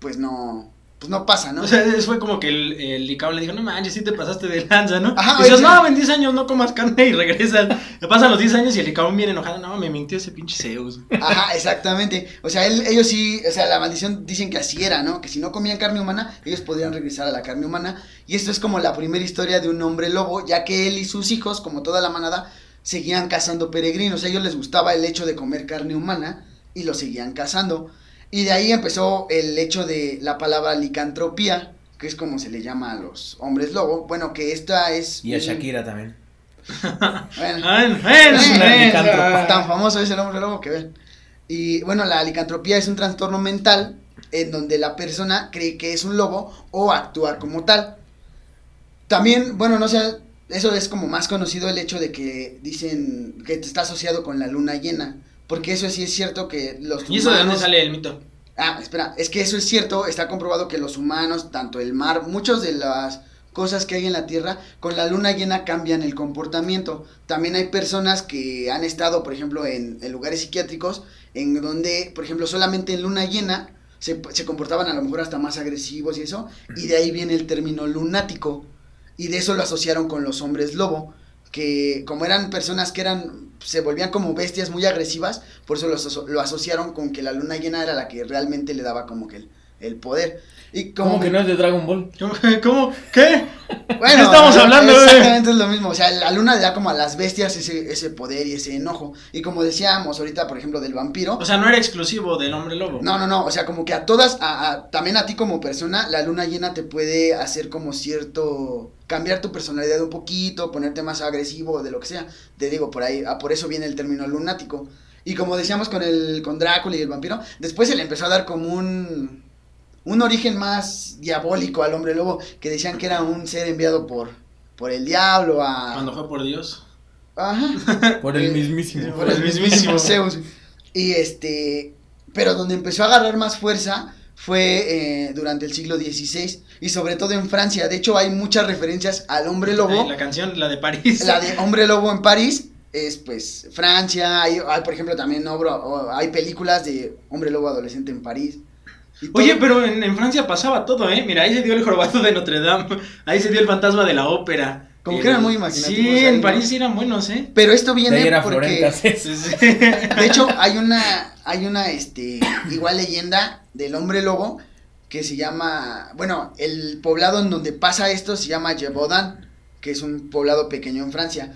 pues no, pues no pasa, ¿no? O sea, fue como que el, el Licaón le dijo, no manches, sí te pasaste de lanza, ¿no? Ajá, y dices, no, en 10 años no comas carne y regresas. Le *laughs* pasan los 10 años y el Licaón viene enojado, no, me mintió ese pinche Zeus. Ajá, exactamente. O sea, él- ellos sí, o sea, la maldición dicen que así era, ¿no? Que si no comían carne humana, ellos podrían regresar a la carne humana. Y esto es como la primera historia de un hombre lobo, ya que él y sus hijos, como toda la manada, seguían cazando peregrinos. A ellos les gustaba el hecho de comer carne humana y lo seguían cazando. Y de ahí empezó el hecho de la palabra licantropía, que es como se le llama a los hombres lobo. Bueno, que esta es... Y a un- Shakira también. Bueno, *laughs* bueno, Es tan famoso es el hombre lobo que ven. Y bueno, la licantropía es un trastorno mental en donde la persona cree que es un lobo o actúa como tal. También, bueno, no sé, eso es como más conocido el hecho de que dicen que está asociado con la luna llena. Porque eso sí es cierto que los ¿Y eso de dónde humanos- sale el mito? Ah, espera, es que eso es cierto, está comprobado que los humanos, tanto el mar, muchas de las cosas que hay en la Tierra, con la luna llena cambian el comportamiento. También hay personas que han estado, por ejemplo, en, en lugares psiquiátricos, en donde, por ejemplo, solamente en luna llena se, se comportaban a lo mejor hasta más agresivos y eso, y de ahí viene el término lunático, y de eso lo asociaron con los hombres lobo, que como eran personas que eran, se volvían como bestias muy agresivas, por eso lo, aso- lo asociaron con que la luna llena era la que realmente le daba como que el poder. Y como ¿Cómo que no es de Dragon Ball? *laughs* ¿Cómo? ¿Qué? Bueno, estamos hablando, güey? Exactamente es lo mismo. O sea, la luna le da como a las bestias ese, ese poder y ese enojo. Y como decíamos ahorita, por ejemplo, del vampiro. O sea, no era exclusivo del hombre lobo. No, no, no. O sea, como que a todas, a, a- también a ti como persona, la luna llena te puede hacer como cierto. cambiar tu personalidad un poquito, ponerte más agresivo, de lo que sea. Te digo, por ahí, ah, por eso viene el término lunático. Y como decíamos con el con Drácula y el vampiro, después se le empezó a dar como un un origen más diabólico al hombre lobo, que decían que era un ser enviado por por el diablo a Cuando fue por Dios. Ajá. *laughs* Por el Eh, mismísimo. por el mismísimo *laughs* Zeus. Y este, pero donde empezó a agarrar más fuerza fue eh, durante el siglo XVI y sobre todo en Francia. De hecho, hay muchas referencias al hombre lobo. Eh, La canción, la de París. La de *laughs* Hombre Lobo en París es pues Francia, hay, hay, por ejemplo también obra- o- hay películas de Hombre Lobo adolescente en París. Oye, pero en, en Francia pasaba todo, ¿eh? Mira, ahí se dio el jorobado de Notre Dame, ahí se dio el fantasma de la ópera. Como El- que eran muy imaginativos Sí, ahí, en. París eran buenos, ¿eh? pero esto De ahí viene era porque de hecho hay una hay una este igual leyenda del hombre lobo que se llama, bueno, el poblado en donde pasa esto se llama Gévaudan, que es un poblado pequeño en Francia,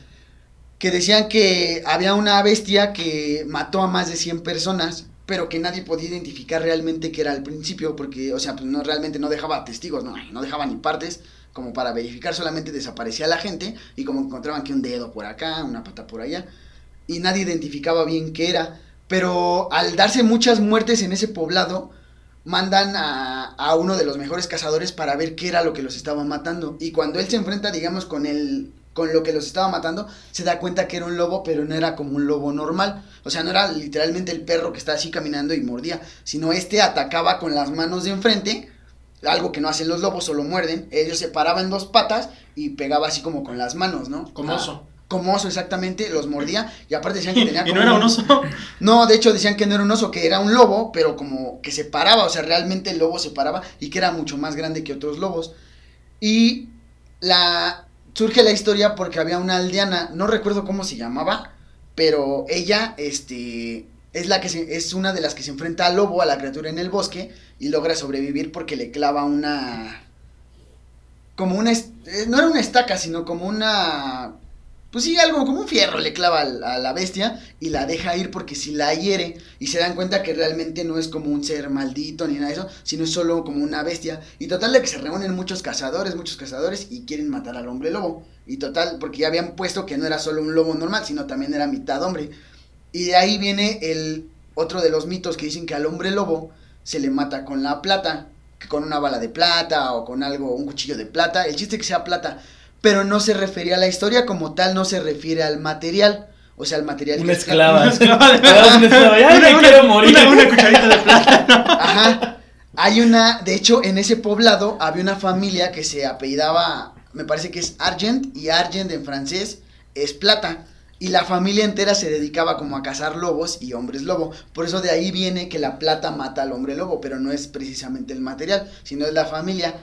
que decían que había una bestia que mató a más de 100 personas, pero que nadie podía identificar realmente que era al principio, porque, o sea, pues no realmente no dejaba testigos, no, no dejaba ni partes como para verificar, solamente desaparecía la gente y como encontraban que un dedo por acá, una pata por allá, y nadie identificaba bien qué era, pero al darse muchas muertes en ese poblado, mandan a, a uno de los mejores cazadores para ver qué era lo que los estaba matando. Y cuando él se enfrenta, digamos, con el con lo que los estaba matando, se da cuenta que era un lobo, pero no era como un lobo normal. O sea, no era literalmente el perro que está así caminando y mordía, sino este atacaba con las manos de enfrente, algo que no hacen los lobos, solo muerden. Ellos se paraban dos patas y pegaba así como con las manos, ¿no? Como Ah, oso. Como oso, exactamente, los mordía y aparte decían que *laughs* tenía Y como no era un oso. *laughs* no, de hecho decían que no era un oso, que era un lobo, pero como que se paraba, o sea, realmente el lobo se paraba y que era mucho más grande que otros lobos. Y la surge la historia porque había una aldeana, no recuerdo cómo se llamaba, pero ella este es la que se, es una de las que se enfrenta al lobo, a la criatura en el bosque y logra sobrevivir porque le clava una como una eh, no era una estaca, sino como una pues sí, algo como un fierro le clava a la bestia y la deja ir porque si la hiere y se dan cuenta que realmente no es como un ser maldito ni nada de eso, sino es solo como una bestia. Y total de que se reúnen muchos cazadores, muchos cazadores y quieren matar al hombre lobo. Y total, porque ya habían puesto que no era solo un lobo normal, sino también era mitad hombre. Y de ahí viene el otro de los mitos que dicen que al hombre lobo se le mata con la plata, con una bala de plata o con algo, un cuchillo de plata. El chiste que sea plata pero no se refería a la historia como tal, no se refiere al material. O sea, al material Una esclava. *laughs* Una esclava de- Una esclava. Ya Una- me una- quiero morir. Una, una cucharita de plata. *laughs* Ajá. Hay una, de hecho, en ese poblado había una familia que se apellidaba, me parece que es Argent, y Argent en francés es plata. Y la familia entera se dedicaba como a cazar lobos y hombres lobo. Por eso de ahí viene que la plata mata al hombre lobo, pero no es precisamente el material, sino es la familia.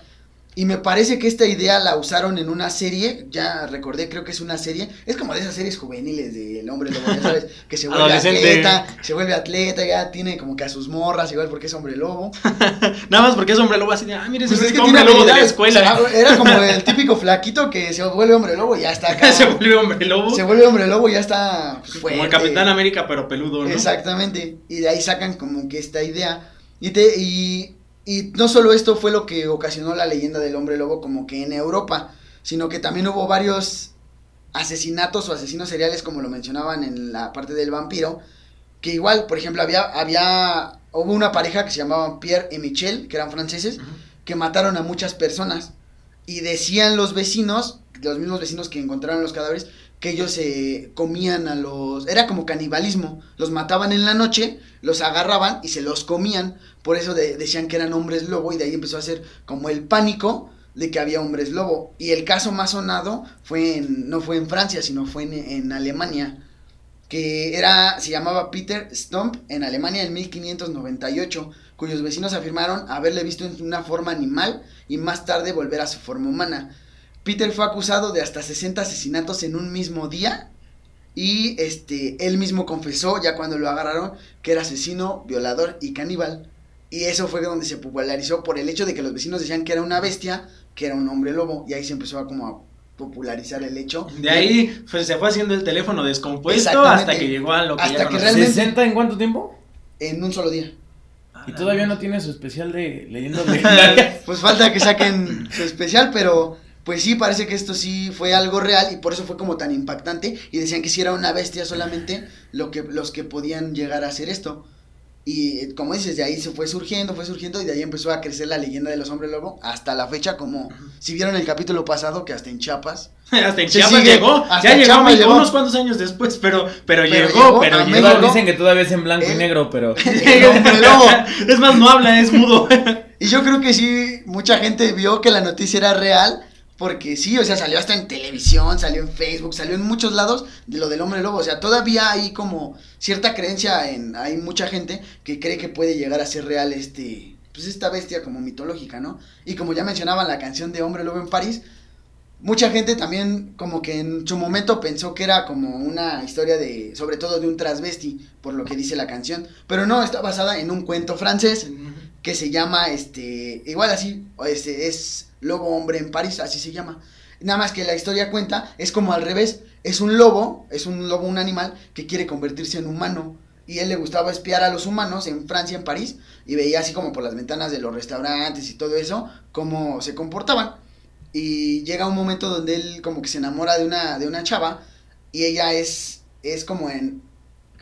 Y me parece que esta idea la usaron en una serie, ya recordé, creo que es una serie, es como de esas series juveniles del hombre lobo, ya sabes, que se vuelve atleta, se vuelve atleta, ya tiene como que a sus morras, igual porque es hombre lobo. *laughs* Nada más porque es hombre lobo así de, ah, mire, Pues es es que hombre tiene lobo de la escuela. o sea, era como el *laughs* típico flaquito que se vuelve hombre lobo y ya está acá. *laughs* se vuelve hombre lobo. Se vuelve hombre lobo y ya está pues, Como el. Capitán América, pero peludo, ¿no? Exactamente. Y de ahí sacan como que esta idea. Y, te, y, y no solo esto fue lo que ocasionó la leyenda del hombre lobo como que en Europa, sino que también hubo varios asesinatos o asesinos seriales como lo mencionaban en la parte del vampiro, que igual, por ejemplo, había, había, hubo una pareja que se llamaban Pierre y Michel, que eran franceses, que mataron a muchas personas. Y decían los vecinos, los mismos vecinos que encontraron los cadáveres, que ellos se comían a los... Era como canibalismo. Los mataban en la noche, los agarraban y se los comían. Por eso de- decían que eran hombres lobo y de ahí empezó a ser como el pánico de que había hombres lobo. Y el caso más sonado fue en, no fue en Francia, sino fue en, en Alemania. Que era, se llamaba Peter Stump en Alemania en 1598, cuyos vecinos afirmaron haberle visto en una forma animal y más tarde volver a su forma humana. Peter fue acusado de hasta 60 asesinatos en un mismo día. Y este, él mismo confesó, ya cuando lo agarraron, que era asesino, violador y caníbal. Y eso fue donde se popularizó por el hecho de que los vecinos decían que era una bestia, que era un hombre lobo. Y ahí se empezó a como a popularizar el hecho. De ahí pues, se fue haciendo el teléfono descompuesto hasta que llegó a lo que Hasta ya que realmente- ¿60 en cuánto tiempo? En un solo día. Y todavía no tiene su especial de leyendas *laughs* legendarias. Pues falta que saquen su especial, pero pues sí, parece que esto sí fue algo real y por eso fue como tan impactante. Y decían que si era una bestia solamente lo que, los que podían llegar a hacer esto. Y eh, como dices, de ahí se fue surgiendo, fue surgiendo y de ahí empezó a crecer la leyenda de los hombres lobo hasta la fecha, como si vieron el capítulo pasado que hasta en Chiapas. *laughs* hasta en Chiapas sigue, llegó. hasta ya llegó, llegó. unos cuantos años después, pero, pero, Pero llegó, llegó pero llegó. México. Dicen que todavía es en blanco y Eh. negro, pero... *laughs* El hombre lobo. *laughs* es más, no habla, es mudo. Y yo creo que sí, mucha gente vio que la noticia era real, porque sí, o sea, salió hasta en televisión, salió en Facebook, salió en muchos lados de lo del hombre lobo. O sea, todavía hay como cierta creencia en, hay mucha gente que cree que puede llegar a ser real este, pues esta bestia como mitológica, ¿no? Y como ya mencionaban la canción de Hombre Lobo en París, mucha gente también como que en su momento pensó que era como una historia de, sobre todo de un transvesti, por lo que dice la canción. Pero no, está basada en un cuento francés que se llama, este, igual así, este, es Lobo Hombre en París, así se llama. Nada más que la historia cuenta, es como al revés, es un lobo, es un lobo, un animal que quiere convertirse en humano. Y él le gustaba espiar a los humanos en Francia, en París, y veía así como por las ventanas de los restaurantes y todo eso, cómo se comportaban. Y llega un momento donde él como que se enamora de una, de una chava, y ella es, es como en,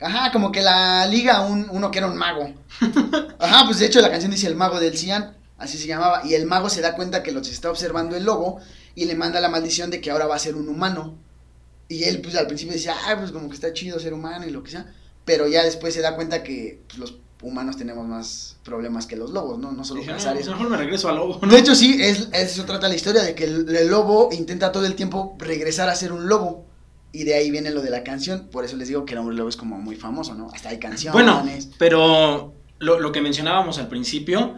ajá, como que la liga a un, uno que era un mago. *laughs* Ajá, pues de hecho la canción dice el mago del Cian, así se llamaba, y el mago se da cuenta que los está observando el lobo y le manda la maldición de que ahora va a ser un humano. Y él pues al principio decía, ah, pues como que está chido ser humano y lo que sea, pero ya después se da cuenta que pues, los humanos tenemos más problemas que los lobos, ¿no? No solo Dije, no, cazar eso. mejor me regreso al lobo. ¿no? De hecho sí, es, eso trata la historia de que el, el lobo intenta todo el tiempo regresar a ser un lobo. Y de ahí viene lo de la canción, por eso les digo que el hombre lobo es como muy famoso, ¿no? Hasta hay canciones. Bueno, pero lo, lo que mencionábamos al principio,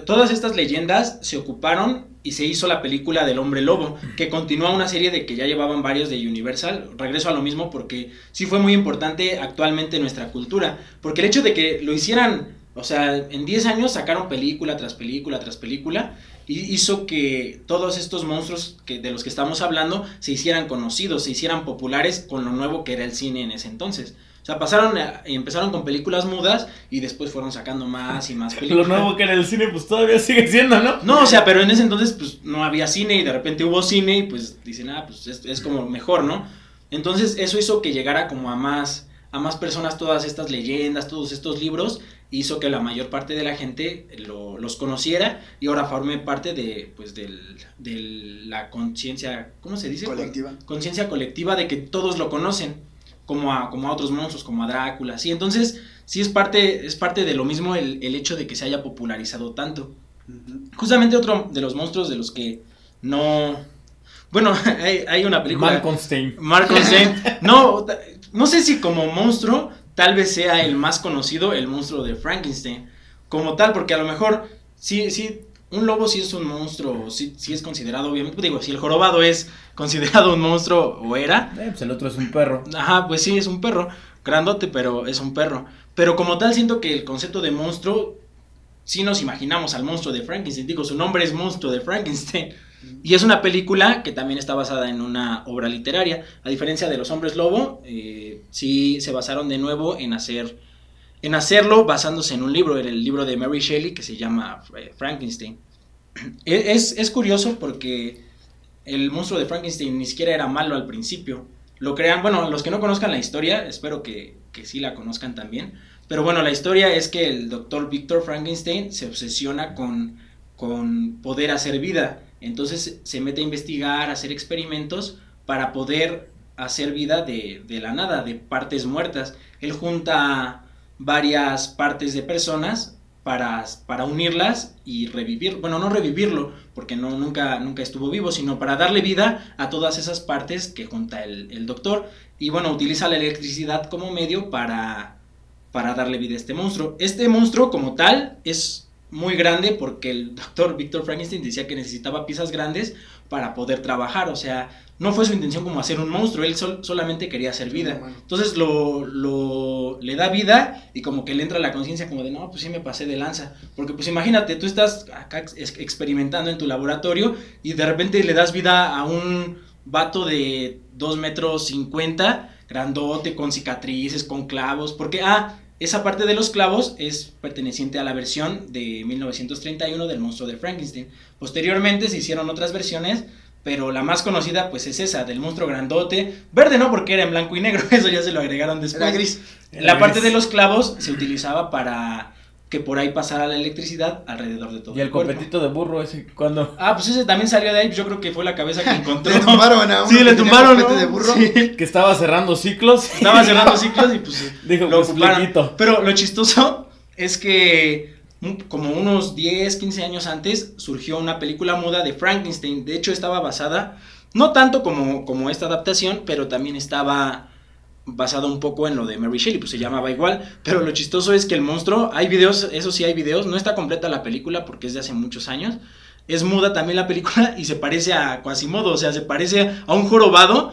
todas estas leyendas se ocuparon y se hizo la película del hombre lobo, que continúa una serie de que ya llevaban varios de Universal. Regreso a lo mismo porque sí fue muy importante actualmente en nuestra cultura, porque el hecho de que lo hicieran, o sea, en 10 años sacaron película tras película tras película, y hizo que todos estos monstruos de los que estamos hablando se hicieran conocidos, se hicieran populares con lo nuevo que era el cine en ese entonces. O sea, pasaron, a- empezaron con películas mudas y después fueron sacando más y más *laughs* Lo películas. nuevo que era el cine, pues todavía sigue siendo, ¿no? No, o sea, pero en ese entonces pues no había cine y de repente hubo cine y pues dicen, ah, pues es, es como mejor, ¿no? Entonces eso hizo que llegara como a más, a más personas todas estas leyendas, todos estos libros, hizo que la mayor parte de la gente lo- los conociera y ahora forme parte de, pues, del, de la conciencia, ¿cómo se dice? colectiva. conciencia colectiva de que todos lo conocen, como a, como a otros monstruos, como a Drácula, sí, entonces sí es parte, es parte de lo mismo el, el hecho de que se haya popularizado tanto. Justamente otro de los monstruos de los que no... Bueno, *laughs* hay, hay una película... Malconstein. Marco Zane. *laughs* No, ta- no sé si como monstruo tal vez sea el más conocido, el monstruo de Frankenstein. Como tal, porque a lo mejor, sí, sí, un lobo sí es un monstruo, sí, sí es considerado, obviamente, digo, si el jorobado es considerado un monstruo o era, Eh, pues el otro es un perro. Ajá, pues sí, es un perro. Grandote, pero es un perro. Pero como tal, siento que el concepto de monstruo, sí nos imaginamos al monstruo de Frankenstein. Digo, su nombre es Monstruo de Frankenstein. Y es una película que también está basada en una obra literaria. A diferencia de Los Hombres Lobo, eh, sí se basaron de nuevo en hacer. En hacerlo basándose en un libro, en el libro de Mary Shelley que se llama eh, Frankenstein. *clears throat* E- Es, es curioso porque el monstruo de Frankenstein ni siquiera era malo al principio. Lo crean, bueno, los que no conozcan la historia, espero que, que sí la conozcan también. Pero bueno, la historia es que el doctor Victor Frankenstein se obsesiona con, con poder hacer vida. Entonces se mete a investigar, a hacer experimentos para poder hacer vida de, de la nada, de partes muertas. Él junta varias partes de personas para, para unirlas y revivir, bueno, no revivirlo, porque no, nunca, nunca estuvo vivo, sino para darle vida a todas esas partes que junta el, el doctor. Y bueno, utiliza la electricidad como medio para, para darle vida a este monstruo. Este monstruo como tal es muy grande porque el *laughs* doctor Victor Frankenstein decía que necesitaba piezas grandes para poder trabajar, o sea, no fue su intención como hacer un monstruo, él solamente quería hacer vida. Entonces lo, lo, le da vida y como que le entra la conciencia como de, no, pues sí me pasé de lanza. Porque pues imagínate, tú estás acá experimentando en tu laboratorio y de repente le das vida a un vato de 2 metros 50, grandote, con cicatrices, con clavos, porque, ah, esa parte de los clavos es perteneciente a la versión de 1931 del monstruo de Frankenstein. Posteriormente se hicieron otras versiones, pero la más conocida pues es esa, del monstruo grandote. Verde no, porque era en blanco y negro, *laughs* eso ya se lo agregaron después. Era gris. La parte de los clavos se utilizaba para que por ahí pasara la electricidad alrededor de todo. ¿Y el, copetito de burro ese cuando Ah, pues ese también salió de ahí, yo creo que fue la cabeza que *laughs* encontró. le tumbaron a uno Sí, le tumbaron ¿no? de burro. *laughs* Que estaba cerrando ciclos. Estaba *laughs* cerrando ciclos y pues Dijo, lo pues, Pero lo chistoso es que como unos 10, 15 años antes surgió una película muda de Frankenstein. De hecho estaba basada, no tanto como, como esta adaptación, pero también estaba basado un poco en lo de Mary Shelley, pues se llamaba igual, pero lo chistoso es que el monstruo, hay videos, eso sí hay videos, no está completa la película porque es de hace muchos años, es muda también la película y se parece a Quasimodo, o sea, se parece a un jorobado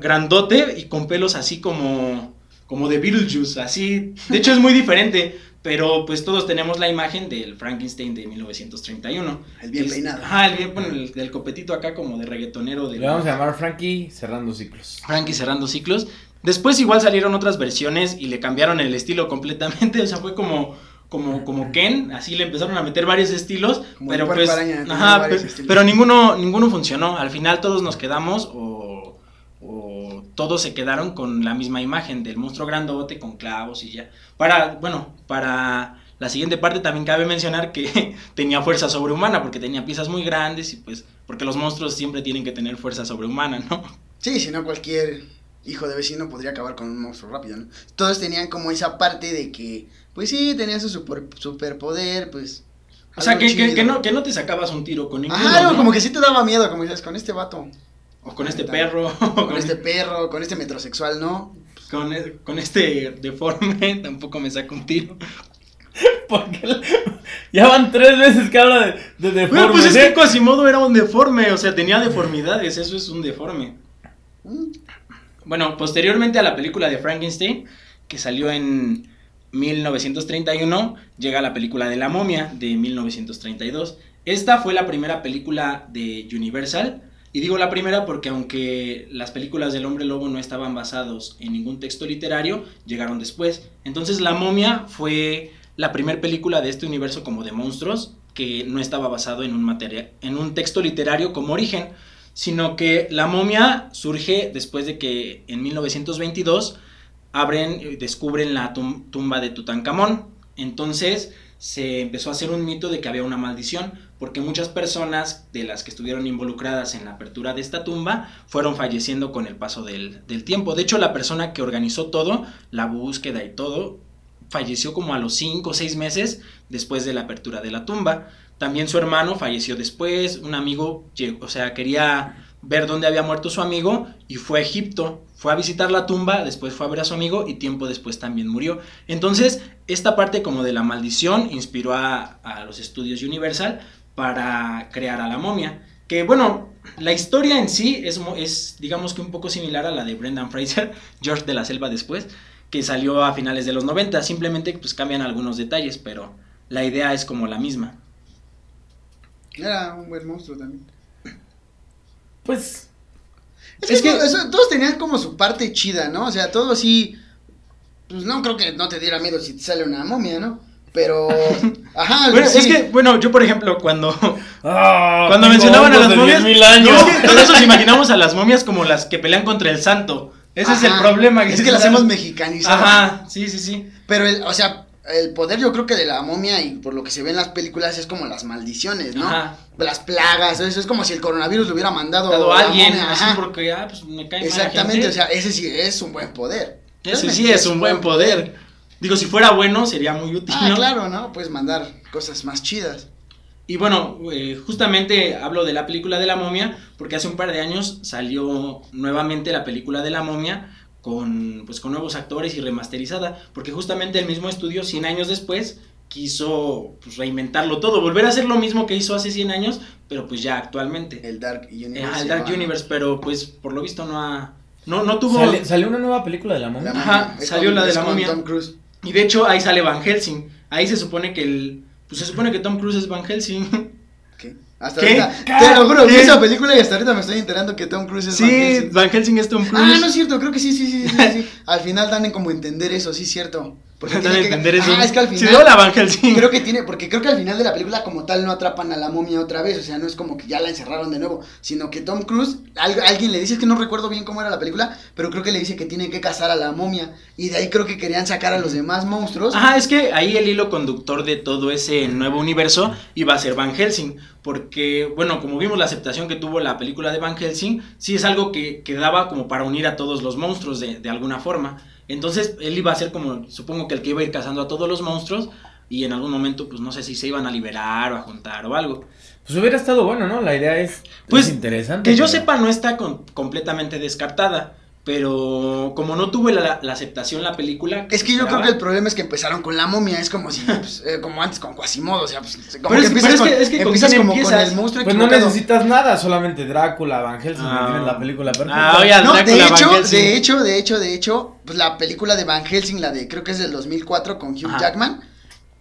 grandote y con pelos así como como de Beetlejuice, así, de hecho es muy diferente, pero pues todos tenemos la imagen del Frankenstein de 1931. El bien peinado. Ah, el bien, bueno, el, del copetito acá como de reggaetonero. De, Le vamos a llamar Frankie cerrando ciclos. Frankie cerrando ciclos. Después igual salieron otras versiones y le cambiaron el estilo completamente, o sea, fue como como, como Ken, así le empezaron a meter varios estilos, pero pues, ajá, pero, ninguno, ninguno funcionó, al final todos nos quedamos o, o, todos se quedaron con la misma imagen del monstruo grandote con clavos y ya. Para, bueno, para la siguiente parte también cabe mencionar que *laughs* tenía fuerza sobrehumana porque tenía piezas muy grandes y pues, porque los monstruos siempre tienen que tener fuerza sobrehumana, ¿no? Sí, si no cualquier hijo de vecino podría acabar con un monstruo rápido, ¿no? Todos tenían como esa parte de que, pues sí, tenían su super, superpoder, pues... O sea, que, que, no, que no te sacabas un tiro con ninguno, Ah, como que sí te daba miedo, como dices, con este vato. O con este perro. *laughs* Con, este perro, con este metrosexual, ¿no? Con, e, con este deforme *laughs* tampoco me saco un tiro. *laughs* Porque ya van tres veces que habla de, de deforme. pues es que Quasimodo era un deforme, o sea, tenía deformidades, eso es un deforme. Bueno, posteriormente a la película de Frankenstein, que salió en 1931, llega la película de La momia de 1932. Esta fue la primera película de Universal. Y digo la primera porque aunque las películas del hombre lobo no estaban basados en ningún texto literario, llegaron después. Entonces La momia fue la primera película de este universo como de monstruos que no estaba basado en un, material, en un texto literario como origen sino que la momia surge después de que en 1922 abren y descubren la tumba de Tutankamón. Entonces se empezó a hacer un mito de que había una maldición, porque muchas personas de las que estuvieron involucradas en la apertura de esta tumba fueron falleciendo con el paso del, del tiempo. De hecho, la persona que organizó todo, la búsqueda y todo, falleció como a los 5 o 6 meses después de la apertura de la tumba. También su hermano falleció después, un amigo, o sea, quería ver dónde había muerto su amigo y fue a Egipto, fue a visitar la tumba, después fue a ver a su amigo y tiempo después también murió. Entonces, esta parte como de la maldición inspiró a, los estudios Universal para crear a la momia. Que bueno, la historia en sí es, es digamos que un poco similar a la de Brendan Fraser, *laughs* George de la Selva después, que salió a finales de los 90, simplemente pues cambian algunos detalles, pero la idea es como la misma. Era un buen monstruo también. Pues. Es, que, todos tenían como su parte chida, ¿no? O sea, todo así. Pues no creo que no te diera miedo si te sale una momia, ¿no? Pero. *laughs* Ajá, bueno, es que, bueno, yo por ejemplo, cuando. Ah, cuando mencionaban a las momias. Años. todos nos imaginamos a las momias como las que pelean contra el santo. Ese es el problema. Que es que las hemos mexicanizado. Ajá, sí, sí, sí. Pero, el, o sea, el poder yo creo que de la momia y por lo que se ve en las películas es como las maldiciones, ¿no? Ajá. Las plagas, eso es como si el coronavirus lo hubiera mandado a alguien, así porque ah, pues me cae Exactamente, o sea, ese sí es un buen poder. Ese sí es un buen poder. Digo, si fuera bueno sería muy útil, ah, claro, ¿no? Puedes mandar cosas más chidas. Y bueno, eh, justamente hablo de la película de la momia porque hace un par de años salió nuevamente la película de la momia con, pues, con nuevos actores y remasterizada, porque justamente el mismo estudio, 100 años después, quiso pues, reinventarlo todo, volver a hacer lo mismo que hizo hace 100 años, pero pues ya actualmente. El Dark Universe. El Dark llama. Universe, pero pues por lo visto no ha... No, no tuvo... Sale- salió una nueva película de la momia. La Ajá. Es salió con- la de la momia. Tom Cruise. Y de hecho ahí sale Van Helsing. Ahí se supone que el... Pues se supone que Tom Cruise es Van Helsing. *laughs* Hasta ¿Qué? ahorita. Te lo juro, vi esa película y hasta ahorita me estoy enterando que Tom Cruise es Van sí, Helsing. Van Helsing es Tom Cruise. Ah, no es cierto, creo que sí, sí, sí, sí, sí. *laughs* Al final dan en como entender eso, sí, cierto. Porque tiene que- entender eso. Ah, es que al final. hola, Van Helsing. Creo que tiene, porque creo que al final de la película como tal no atrapan a la momia otra vez, o sea, no es como que ya la encerraron de nuevo, sino que Tom Cruise, al- alguien le dice, es que no recuerdo bien cómo era la película, pero creo que le dice que tiene que cazar a la momia, y de ahí creo que querían sacar a los demás monstruos. Ajá, es que ahí el hilo conductor de todo ese nuevo universo iba a ser Van Helsing, porque, bueno, como vimos la aceptación que tuvo la película de Van Helsing, sí es algo que, que daba como para unir a todos los monstruos de, de alguna forma. Entonces, él iba a ser como, supongo que el que iba a ir cazando a todos los monstruos, y en algún momento, pues no sé si se iban a liberar o a juntar o algo. Pues hubiera estado bueno, ¿no? La idea es, Pues, es interesante. Que yo pero- sepa, no está con- completamente descartada. Pero como no tuve la, la aceptación la película. Es que yo creo que el problema es que empezaron con la momia, es como si, pues, eh, como antes con Quasimodo, o sea, pues, como Pero que es- empiezas, pero es con, que- es que ¿con empiezas como con empiezas? el monstruo Pues no necesitas nada, solamente Drácula, Van Helsing, Ah. tienes la película perfecta. Ah, oye, No, de Drácula, Van hecho, de hecho, de hecho, de hecho, pues la película de Van Helsing, la de creo que es del 2004 con Hugh Ajá. Jackman,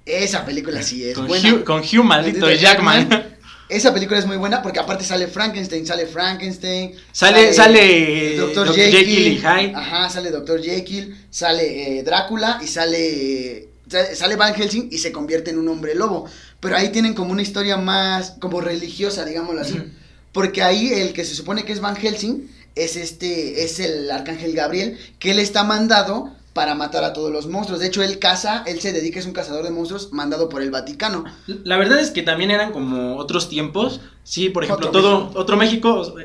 esa película sí es con, buena. Hugh, con Hugh maldito de Jackman. Esa película es muy buena porque aparte sale Frankenstein, sale Frankenstein, Sale, sale Dr. Dr. Jekyll, Jekyll y Hyde. Ajá, sale Dr. Jekyll, sale eh, Drácula y sale sale- sale Van Helsing y se convierte en un hombre lobo. Pero ahí tienen como una historia más como religiosa, digámoslo así. Porque ahí el que se supone que es Van Helsing es este, es el arcángel Gabriel, que él está mandado para matar a todos los monstruos. De hecho, él caza, él se dedica, es un cazador de monstruos mandado por el Vaticano. La verdad es que también eran como otros tiempos. Sí, por ejemplo, Otro todo México. otro México.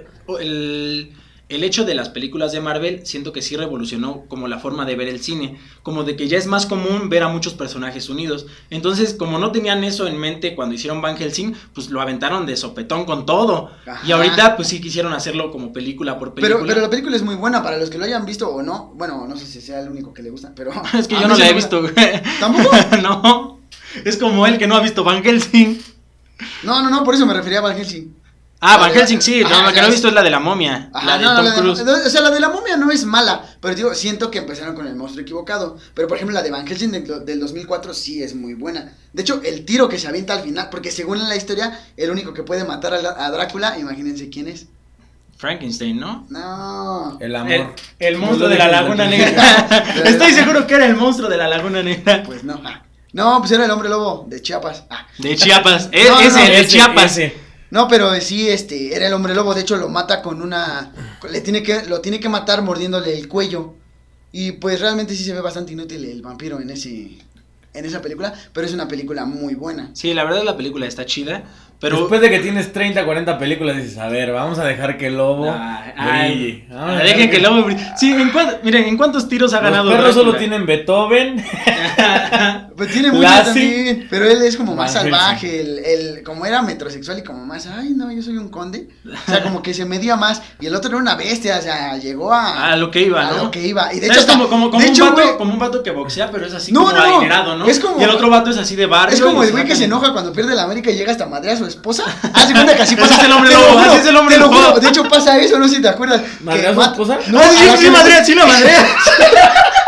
El, el hecho de las películas de Marvel siento que sí revolucionó como la forma de ver el cine. Como de que ya es más común ver a muchos personajes unidos. Entonces, como no tenían eso en mente cuando hicieron Van Helsing, pues lo aventaron de sopetón con todo. Ajá. Y ahorita, pues sí quisieron hacerlo como película por película. Pero, pero la película es muy buena para los que lo hayan visto o no. Bueno, no sé si sea el único que le gusta, pero. *laughs* Es que yo no la he visto, güey. ¿Tampoco? *laughs* no. Es como él que no ha visto Van Helsing. No, no, no, por eso me refería a Van Helsing. Ah, Van Helsing, sí. Ajá, no, la que no he visto es la de la momia. Ajá, la de no, Tom la de- Cruise. o sea, la de la momia no es mala, pero digo, siento que empezaron con el monstruo equivocado. Pero por ejemplo, la de Van Helsing del, del 2004 sí es muy buena. De hecho, el tiro que se avienta al final, porque según la historia, el único que puede matar a, la- a Drácula, imagínense quién es. Frankenstein, ¿no? No. El amor. El, monstruo de la Laguna Negra. *laughs* *laughs* Estoy seguro que era el monstruo de la Laguna Negra. Pues no. No, pues era el hombre lobo de Chiapas. Ah. De Chiapas. *laughs* E- No, no, ese, no, de Ese, Chiapas. ese. No, pero sí, este, era el hombre lobo. De hecho, lo mata con una. Le tiene que, lo tiene que matar mordiéndole el cuello. Y pues realmente sí se ve bastante inútil el vampiro en ese. En esa película. Pero es una película muy buena. Sí, la verdad la película está chida. Pero. Después de que tienes 30, 40 películas, dices, a ver, vamos a dejar que el lobo Ay, ay, brille. Vamos a dejar dejen que el lobo brille. Sí, ¿en cuánto- miren, ¿en cuántos tiros ha ganado Los perros solo Drácula? tienen Beethoven. *laughs* Pues tiene *laughs* mucho Lassie. también. Pero él es como más Van salvaje. El, el, como era metrosexual y como más. Ay, no, yo soy un conde. O sea, como que se medía más. Y el otro era una bestia. O sea, llegó a. A lo que iba, a ¿no? lo que iba. Y de hecho, hecho, como, como, como de un hecho, vato, güey, como un vato que boxea, pero es así No, como no, adinerado, ¿no? Es como- Y el otro vato es así de barrio. Es como el güey que se enoja cuando pierde la América y llega hasta madre a su esposa. Haz de cuenta que así pasa. es el hombre te lo lobo, así es el hombre lo lobo. De hecho pasa eso, no sé si te acuerdas. ¿Madrea que a su mat- esposa? No, Ah, sí, sí, madrea, sí la madrea. *laughs*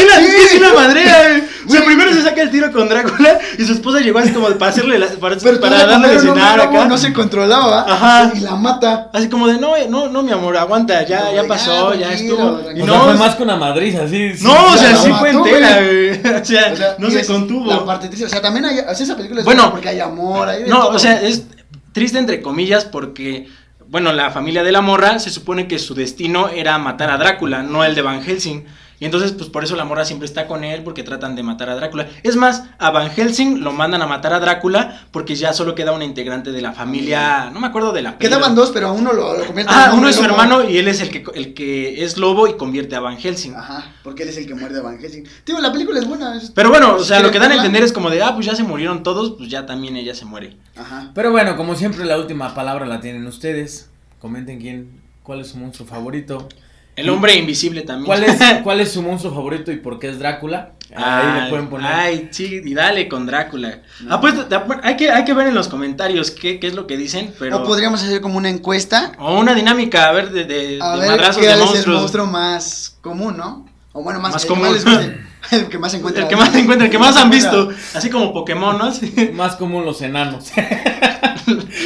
Sí, la, Sí. sí, la madrea, güey. O sea, primero se saca el tiro con Drácula y su esposa llegó así como para hacerle la, para, Pero para darle de cenar acá. No se controlaba. Ajá. Y la mata. Así como de, no, no, no, mi amor, aguanta, ya, No, ya pasó, ya estuvo. Y o no, sea, fue más que una madriza, así. sí. no, o sea, sí mató, fue entera, güey. *laughs* O sea, O sea, no se es contuvo. La parte triste. O sea, también hay. O sea, esa película es Bueno. buena porque hay amor. Hay de No, todo. o sea, es triste entre comillas porque, bueno, la familia de la morra se supone que su destino era matar a Drácula, no el de Van Helsing. Y entonces, pues por eso la morra siempre está con él, porque tratan de matar a Drácula. Es más, a Van Helsing lo mandan a matar a Drácula porque ya solo queda una integrante de la familia, no me acuerdo de la Quedaban dos, pero a uno lo, lo convierte Ah, en uno es su lobo. hermano y él es el que, el que es lobo y convierte a Van Helsing. Ajá, porque él es el que muerde a Van Helsing. Tío, la película es buena. es- Pero bueno, o sea, lo que dan a entender es como de, ah, pues ya se murieron todos, pues ya también ella se muere. Ajá. Pero bueno, como siempre, la última palabra la tienen ustedes. Comenten quién, cuál es su monstruo favorito. El hombre invisible también. ¿Cuál es, *laughs* ¿Cuál es su monstruo favorito y por qué es Drácula? Ahí Ay, le pueden poner. Ay, sí, y dale con Drácula. Ah, pues, hay, que, hay que ver en los comentarios qué, qué es lo que dicen, pero... O podríamos hacer como una encuesta. O una dinámica, a ver, de, de, A de ver madrazos qué de es el monstruos. monstruo más común, ¿no? O bueno, más, Más el que común. les *laughs* el que más se encuentra. El que más se encuentra, el que más han visto. Así como Pokémon, ¿no? *laughs* Sí. Más común los enanos.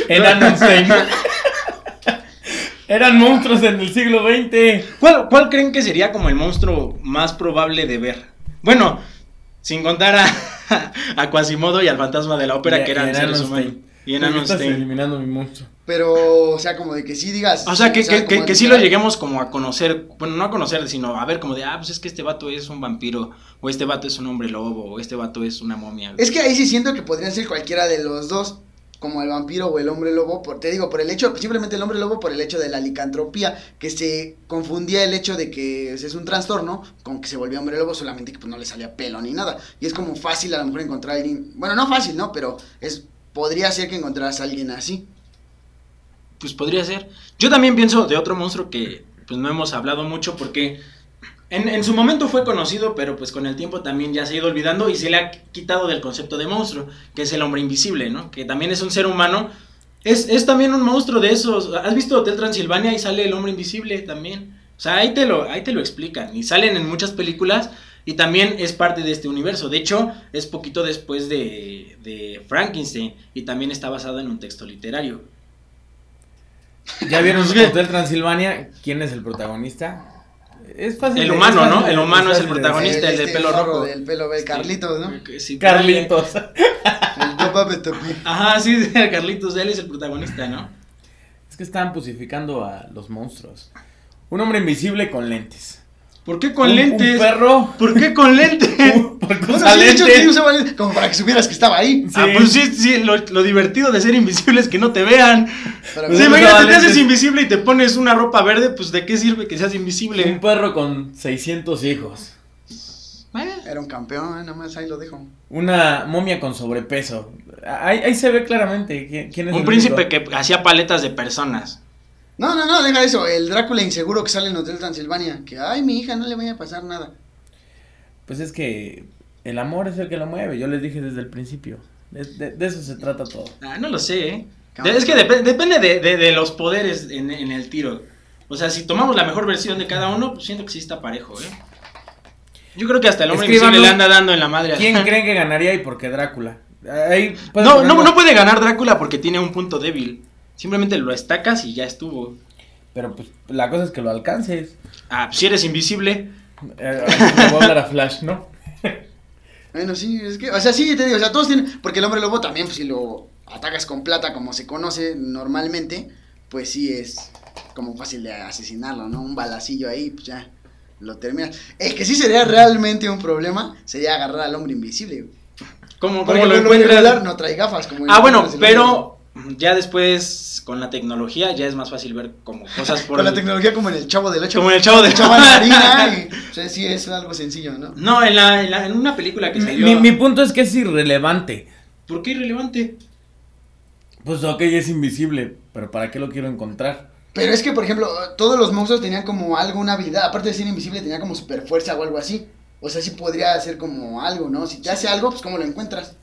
Enanonstein. Eran monstruos en el siglo XX. ¿Cuál, ¿Cuál creen que sería como el monstruo más probable de ver? Bueno, sin contar a, a Quasimodo y al fantasma de la ópera, Y- que eran seres humanos. Y ¿Por qué estás Enanonstein. eliminando mi monstruo. Pero, o sea, como de que sí digas. O sea, que, que, que, sí lo lleguemos como a conocer, bueno, no a conocer, sino a ver como de, ah, pues es que este vato es un vampiro, o este vato es un hombre lobo, o este vato es una momia. Es que ahí sí siento que podrían ser cualquiera de los dos, como el vampiro o el hombre lobo, por, te digo, por el hecho, simplemente el hombre lobo por el hecho de la licantropía, que se confundía el hecho de que es un trastorno con que se volvía hombre lobo, solamente que pues no le salía pelo ni nada. Y es como fácil a lo mejor encontrar a alguien, bueno, no fácil, ¿no? Pero es, podría ser que encontraras a alguien así. Pues podría ser. Yo también pienso de otro monstruo que pues no hemos hablado mucho porque en, en su momento fue conocido, pero pues con el tiempo también ya se ha ido olvidando y se le ha quitado del concepto de monstruo, que es el hombre invisible, ¿no? Que también es un ser humano. Es, es también un monstruo de esos. ¿Has visto Hotel Transilvania y sale el hombre invisible también? O sea, ahí te lo, ahí te lo explican. Y salen en muchas películas y también es parte de este universo. De hecho, es poquito después de, de Frankenstein y también está basado en un texto literario. ¿Ya vieron *laughs* Hotel Transilvania? ¿Quién es el protagonista? Es fácil. El humano, ¿no? El humano es el protagonista. el de pelo morro rojo. Del pelo, el Carlitos, ¿no? Sí, Carlitos. *laughs* El papá me topé. Ajá, sí, *laughs* Carlitos, él es el protagonista, ¿no? Es que están pusificando a los monstruos. Un hombre invisible con lentes. ¿Por qué con Un- lentes? Un perro. ¿Por qué con lentes? Porque Bueno, sí, de hecho, lentes. sí usaba lentes, como para que supieras que estaba ahí. Sí. Ah, pues sí, sí, lo, lo divertido de ser invisible es que no te vean. Pues Sí, imagínate, te haces invisible y te pones una ropa verde, pues ¿de qué sirve que seas Un invisible? perro con 600 hijos. Eh, Era un campeón, eh, nada más ahí lo dejo. Una momia con sobrepeso. Ahí, ahí se ve claramente quién, quién es Un el príncipe único. que hacía paletas de personas. No, no, no, deja eso. El Drácula inseguro que sale en Hotel Transilvania. Que, ay, mi hija, no le vaya a pasar nada. Pues es que el amor es el que lo mueve. Yo les dije desde el principio. De, de- de eso se trata todo. Ah, no lo sé, ¿eh? Es que dep- depende de, de- de los poderes en, en el tiro. O sea, si tomamos la mejor versión de cada uno, pues siento que sí está parejo, ¿eh? Yo creo que hasta el hombre Escríbanos invisible le anda dando en la madre. a- ¿Quién creen que ganaría y por qué Drácula? Ahí No, no puede ganar Drácula porque tiene un punto débil. Simplemente lo estacas y ya estuvo. Pero pues la cosa es que lo alcances. Ah, pues si eres invisible. Eh, le voy a hablar a Flash, ¿no? *laughs* Bueno, sí, es que, o sea, sí, te digo, o sea, todos tienen, porque el hombre lobo también, pues si lo atacas con plata como se conoce normalmente, pues sí es como fácil de asesinarlo, ¿no? Un balacillo ahí, pues ya lo terminas. El que sí sería realmente un problema sería agarrar al hombre invisible. güey. ¿Cómo, Porque cómo lo el hombre encuentras? regular no trae gafas como Ah, bueno, pero ya después con la tecnología ya es más fácil ver como cosas por Con la el- tecnología como en el Chavo del Ocho. Como en el Chavo del Echaban harina *laughs* y, o sea, sí es algo sencillo, ¿no? No, en, la, en, la- en una película que Mi, salió. mi- mi punto es que es irrelevante. ¿Por qué irrelevante? Pues ok, es invisible, pero ¿para qué lo quiero encontrar? Pero es que, por ejemplo, todos los monstruos tenían como algo, una habilidad, aparte de ser invisible, tenía como super fuerza o algo así. O sea, sí podría ser como algo, ¿no? Si te hace algo, pues ¿cómo lo encuentras?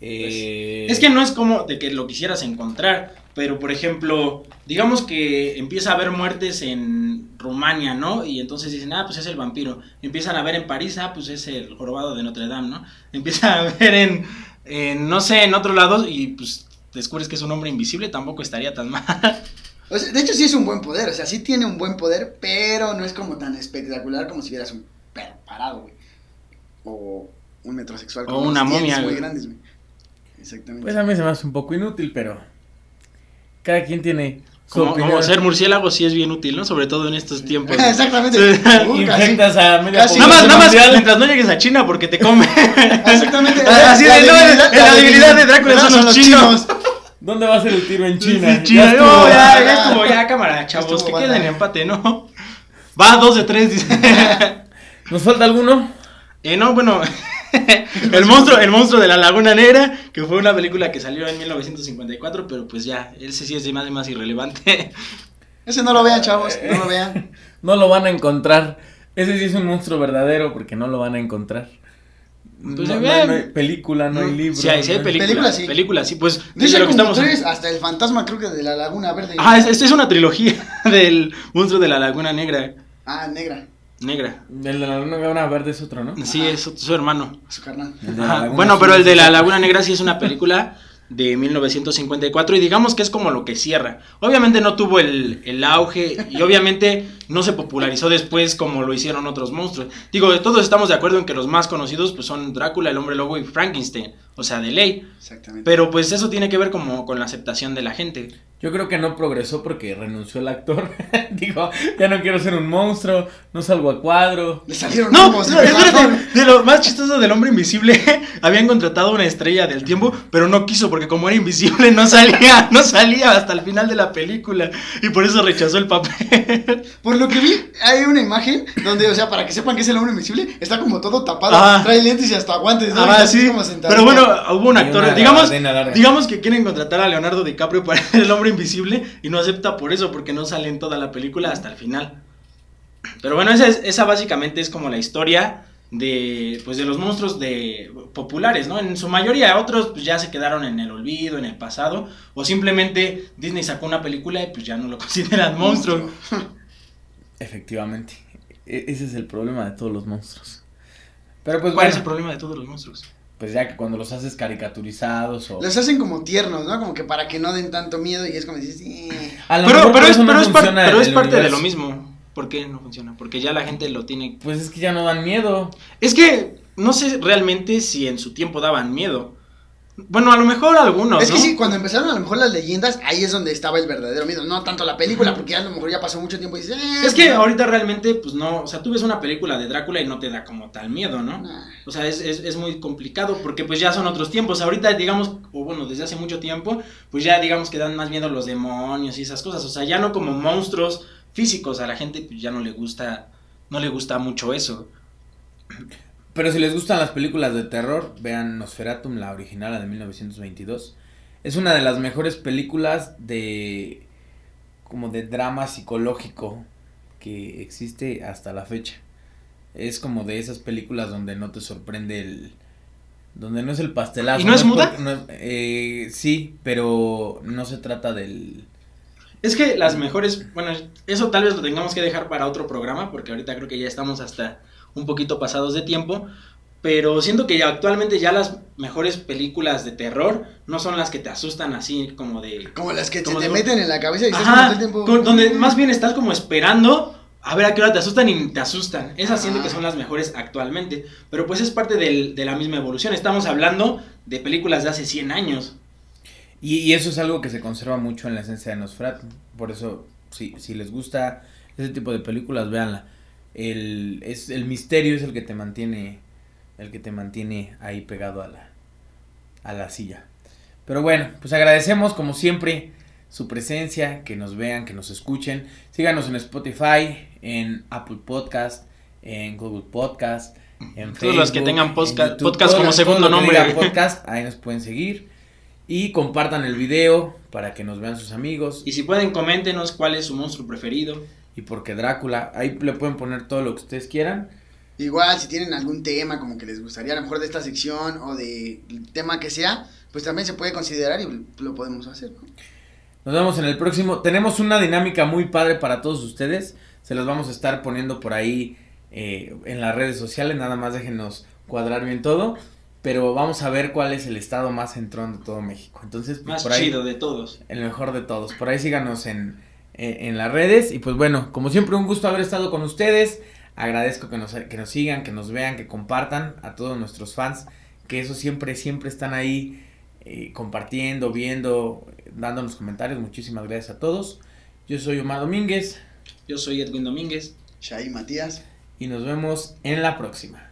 Eh, Es que no es como de que lo quisieras encontrar, pero por ejemplo, digamos que empieza a haber muertes en Rumania, ¿no? Y entonces dicen, ah, pues es el vampiro. Empiezan a ver en París, ah, pues es el jorobado de Notre Dame, ¿no? *laughs* Empiezan a ver en, en, no sé, en otros lados y pues descubres que es un hombre invisible, tampoco estaría tan *laughs* mal. O sea, de hecho, sí es un buen poder, o sea, sí tiene un buen poder, pero no es como tan espectacular como si vieras un perro parado, güey. O un metrosexual O con una momia, muy güey. grandes, güey. Exactamente. Pues a mí se me hace un poco inútil, pero cada quien tiene su Como, opinión. como ser murciélago sí es bien útil, ¿no? Sobre todo en estos tiempos. *laughs* Exactamente. Infectas a media casi. Nada más, nada más, mientras no llegues a China porque te come. *laughs* Exactamente. *laughs* Así de, no, debilidad- la debilidad de Drácula son los chinos. ¿Dónde va a ser el tiro en China? Sí, China. Ya no, ya, ya estuvo, ya, cámara, chavos, que queden en empate, ¿no? Va, dos de tres, dice. ¿Nos falta alguno? eh, no, bueno, *laughs* el monstruo, el monstruo de la Laguna Negra, que fue una película que salió en 1954, pero pues ya, ese sí es más, más irrelevante. *laughs* Ese no lo vean, chavos, no lo vean. no lo van a encontrar. Ese sí es un monstruo verdadero porque no lo van a encontrar. Pues, no, eh, no hay, no hay película, no hay Mm, libro. Sí, hay, sí hay no películas. Películas, sí. Películas, sí. Pues, De de hecho, lo que estamos... tres, hasta el fantasma creo que de la Laguna Verde. Ah, es- esta es una trilogía *laughs* del monstruo de la Laguna Negra. Ah, negra, Negra. El de la laguna verde es otro, ¿no? Sí, Ajá. es su, su hermano. su carnal. Bueno, pero el de la. Laguna Negra sí es una película de 1954 y digamos que es como lo que cierra. Obviamente no tuvo el, el auge y obviamente no se popularizó después como lo hicieron otros monstruos. Digo, todos estamos de acuerdo en que los más conocidos pues son Drácula, el hombre lobo y Frankenstein, o sea, de ley. Exactamente. Pero pues eso tiene que ver como con la aceptación de la gente. Yo creo que no progresó porque renunció el actor. *laughs* Digo, ya no quiero ser un monstruo, no salgo a cuadro. Le salieron No, humos, no, espérate, de lo más chistoso del hombre invisible, *laughs* habían contratado una estrella del tiempo, pero no quiso porque como era invisible no salía, *laughs* no salía hasta el final de la película y por eso rechazó el papel. Por lo que vi, hay una imagen donde, o sea, para que sepan que es el hombre invisible, está como todo tapado, Ah. trae lentes y hasta guantes, ¿no? Ah, sí. como. Pero bueno, hubo un actor, digamos, digamos que quieren contratar a Leonardo DiCaprio para el hombre invisible y no acepta por eso, porque no sale en toda la película hasta el final. Pero bueno, esa, es- esa básicamente es como la historia de, pues, de los monstruos de, populares, ¿no? En su mayoría, otros pues, ya se quedaron en el olvido, en el pasado, o simplemente Disney sacó una película y pues ya no lo *laughs* consideran monstruo. *laughs* Efectivamente. E- ese es el problema de todos los monstruos. Pero pues ¿Cuál bueno, es el problema de todos los monstruos? Pues ya que cuando los haces caricaturizados o... Los hacen como tiernos, ¿no? Como que para que no den tanto miedo y es como dices, "Eh". A lo Pero, mejor pero es, no pero es, par- pero es parte de lo mismo. ¿Por qué no funciona? Porque ya la gente lo tiene Pues es que ya no dan miedo. Es que no sé realmente si en su tiempo daban miedo. Bueno, a lo mejor algunos. es que ¿no? sí, cuando empezaron a lo mejor las leyendas, ahí es donde estaba el verdadero miedo. No tanto la película, porque ya a lo mejor ya pasó mucho tiempo y dices, "Eh, Es que no". ahorita realmente, pues no. O sea, tú ves una película de Drácula y no te da como tal miedo, ¿no? Nah. O sea, es, es, es muy complicado porque pues ya son otros tiempos. Ahorita, digamos, o bueno, desde hace mucho tiempo, pues ya digamos que dan más miedo los demonios y esas cosas. O sea, ya no como monstruos físicos. A la gente pues ya no le gusta, no le gusta mucho eso. Pero si les gustan las películas de terror, vean Nosferatum, la original, la de 1922. Es una de las mejores películas de como de drama psicológico que existe hasta la fecha. Es como de esas películas donde no te sorprende el donde no es el pastelazo. ¿Y no es muda? no eh, sí, pero no se trata del Es que las mejores, bueno, eso tal vez lo tengamos que dejar para otro programa, porque ahorita creo que ya estamos hasta un poquito pasados de tiempo, pero siento que ya actualmente ya las mejores películas de terror no son las que te asustan así como de... Como las que Como te meten en la cabeza y estás como todo Ajá, el tiempo. con- donde más bien estás como esperando a ver a qué hora te asustan y te asustan. Esas siento que son las mejores actualmente, pero pues es parte del- de la misma evolución. Estamos hablando de películas de hace 100 años. Y, y eso es algo que se conserva mucho en la esencia de Nosferatu. Por eso, si, si les gusta ese tipo de películas, véanla. El, es, el misterio es el que te mantiene. El que te mantiene ahí pegado a la, a la silla. Pero bueno, pues agradecemos como siempre su presencia, que nos vean, que nos escuchen. Síganos en Spotify, en Apple Podcast, en Google Podcast, en Todos los que Facebook, tengan en posca- YouTube, podcast todo como segundo que nombre. podcast, ahí nos pueden seguir. Y compartan el video para que nos vean sus amigos. Y si pueden, coméntenos cuál es su monstruo preferido. Y porque Drácula, ahí le pueden poner todo lo que ustedes quieran. Igual, si tienen algún tema como que les gustaría, a lo mejor de esta sección o de tema que sea, pues también se puede considerar y lo podemos hacer, ¿no? Nos vemos en el próximo. Tenemos una dinámica muy padre para todos ustedes. Se los vamos a estar poniendo por ahí eh, en las redes sociales. Nada más déjenos cuadrar bien todo. Pero vamos a ver cuál es el estado más centrón de todo México. Entonces, pues, Más por ahí, chido de todos. el mejor de todos. Por ahí síganos en, en, en las redes. Y pues bueno, como siempre, un gusto haber estado con ustedes. Agradezco que nos, que nos sigan, que nos vean, que compartan a todos nuestros fans. Que eso siempre, siempre están ahí eh, compartiendo, viendo, dándonos comentarios. Muchísimas gracias a todos. Yo soy Omar Domínguez Yo soy Edwin Domínguez. Shai Matías. y nos vemos en la próxima.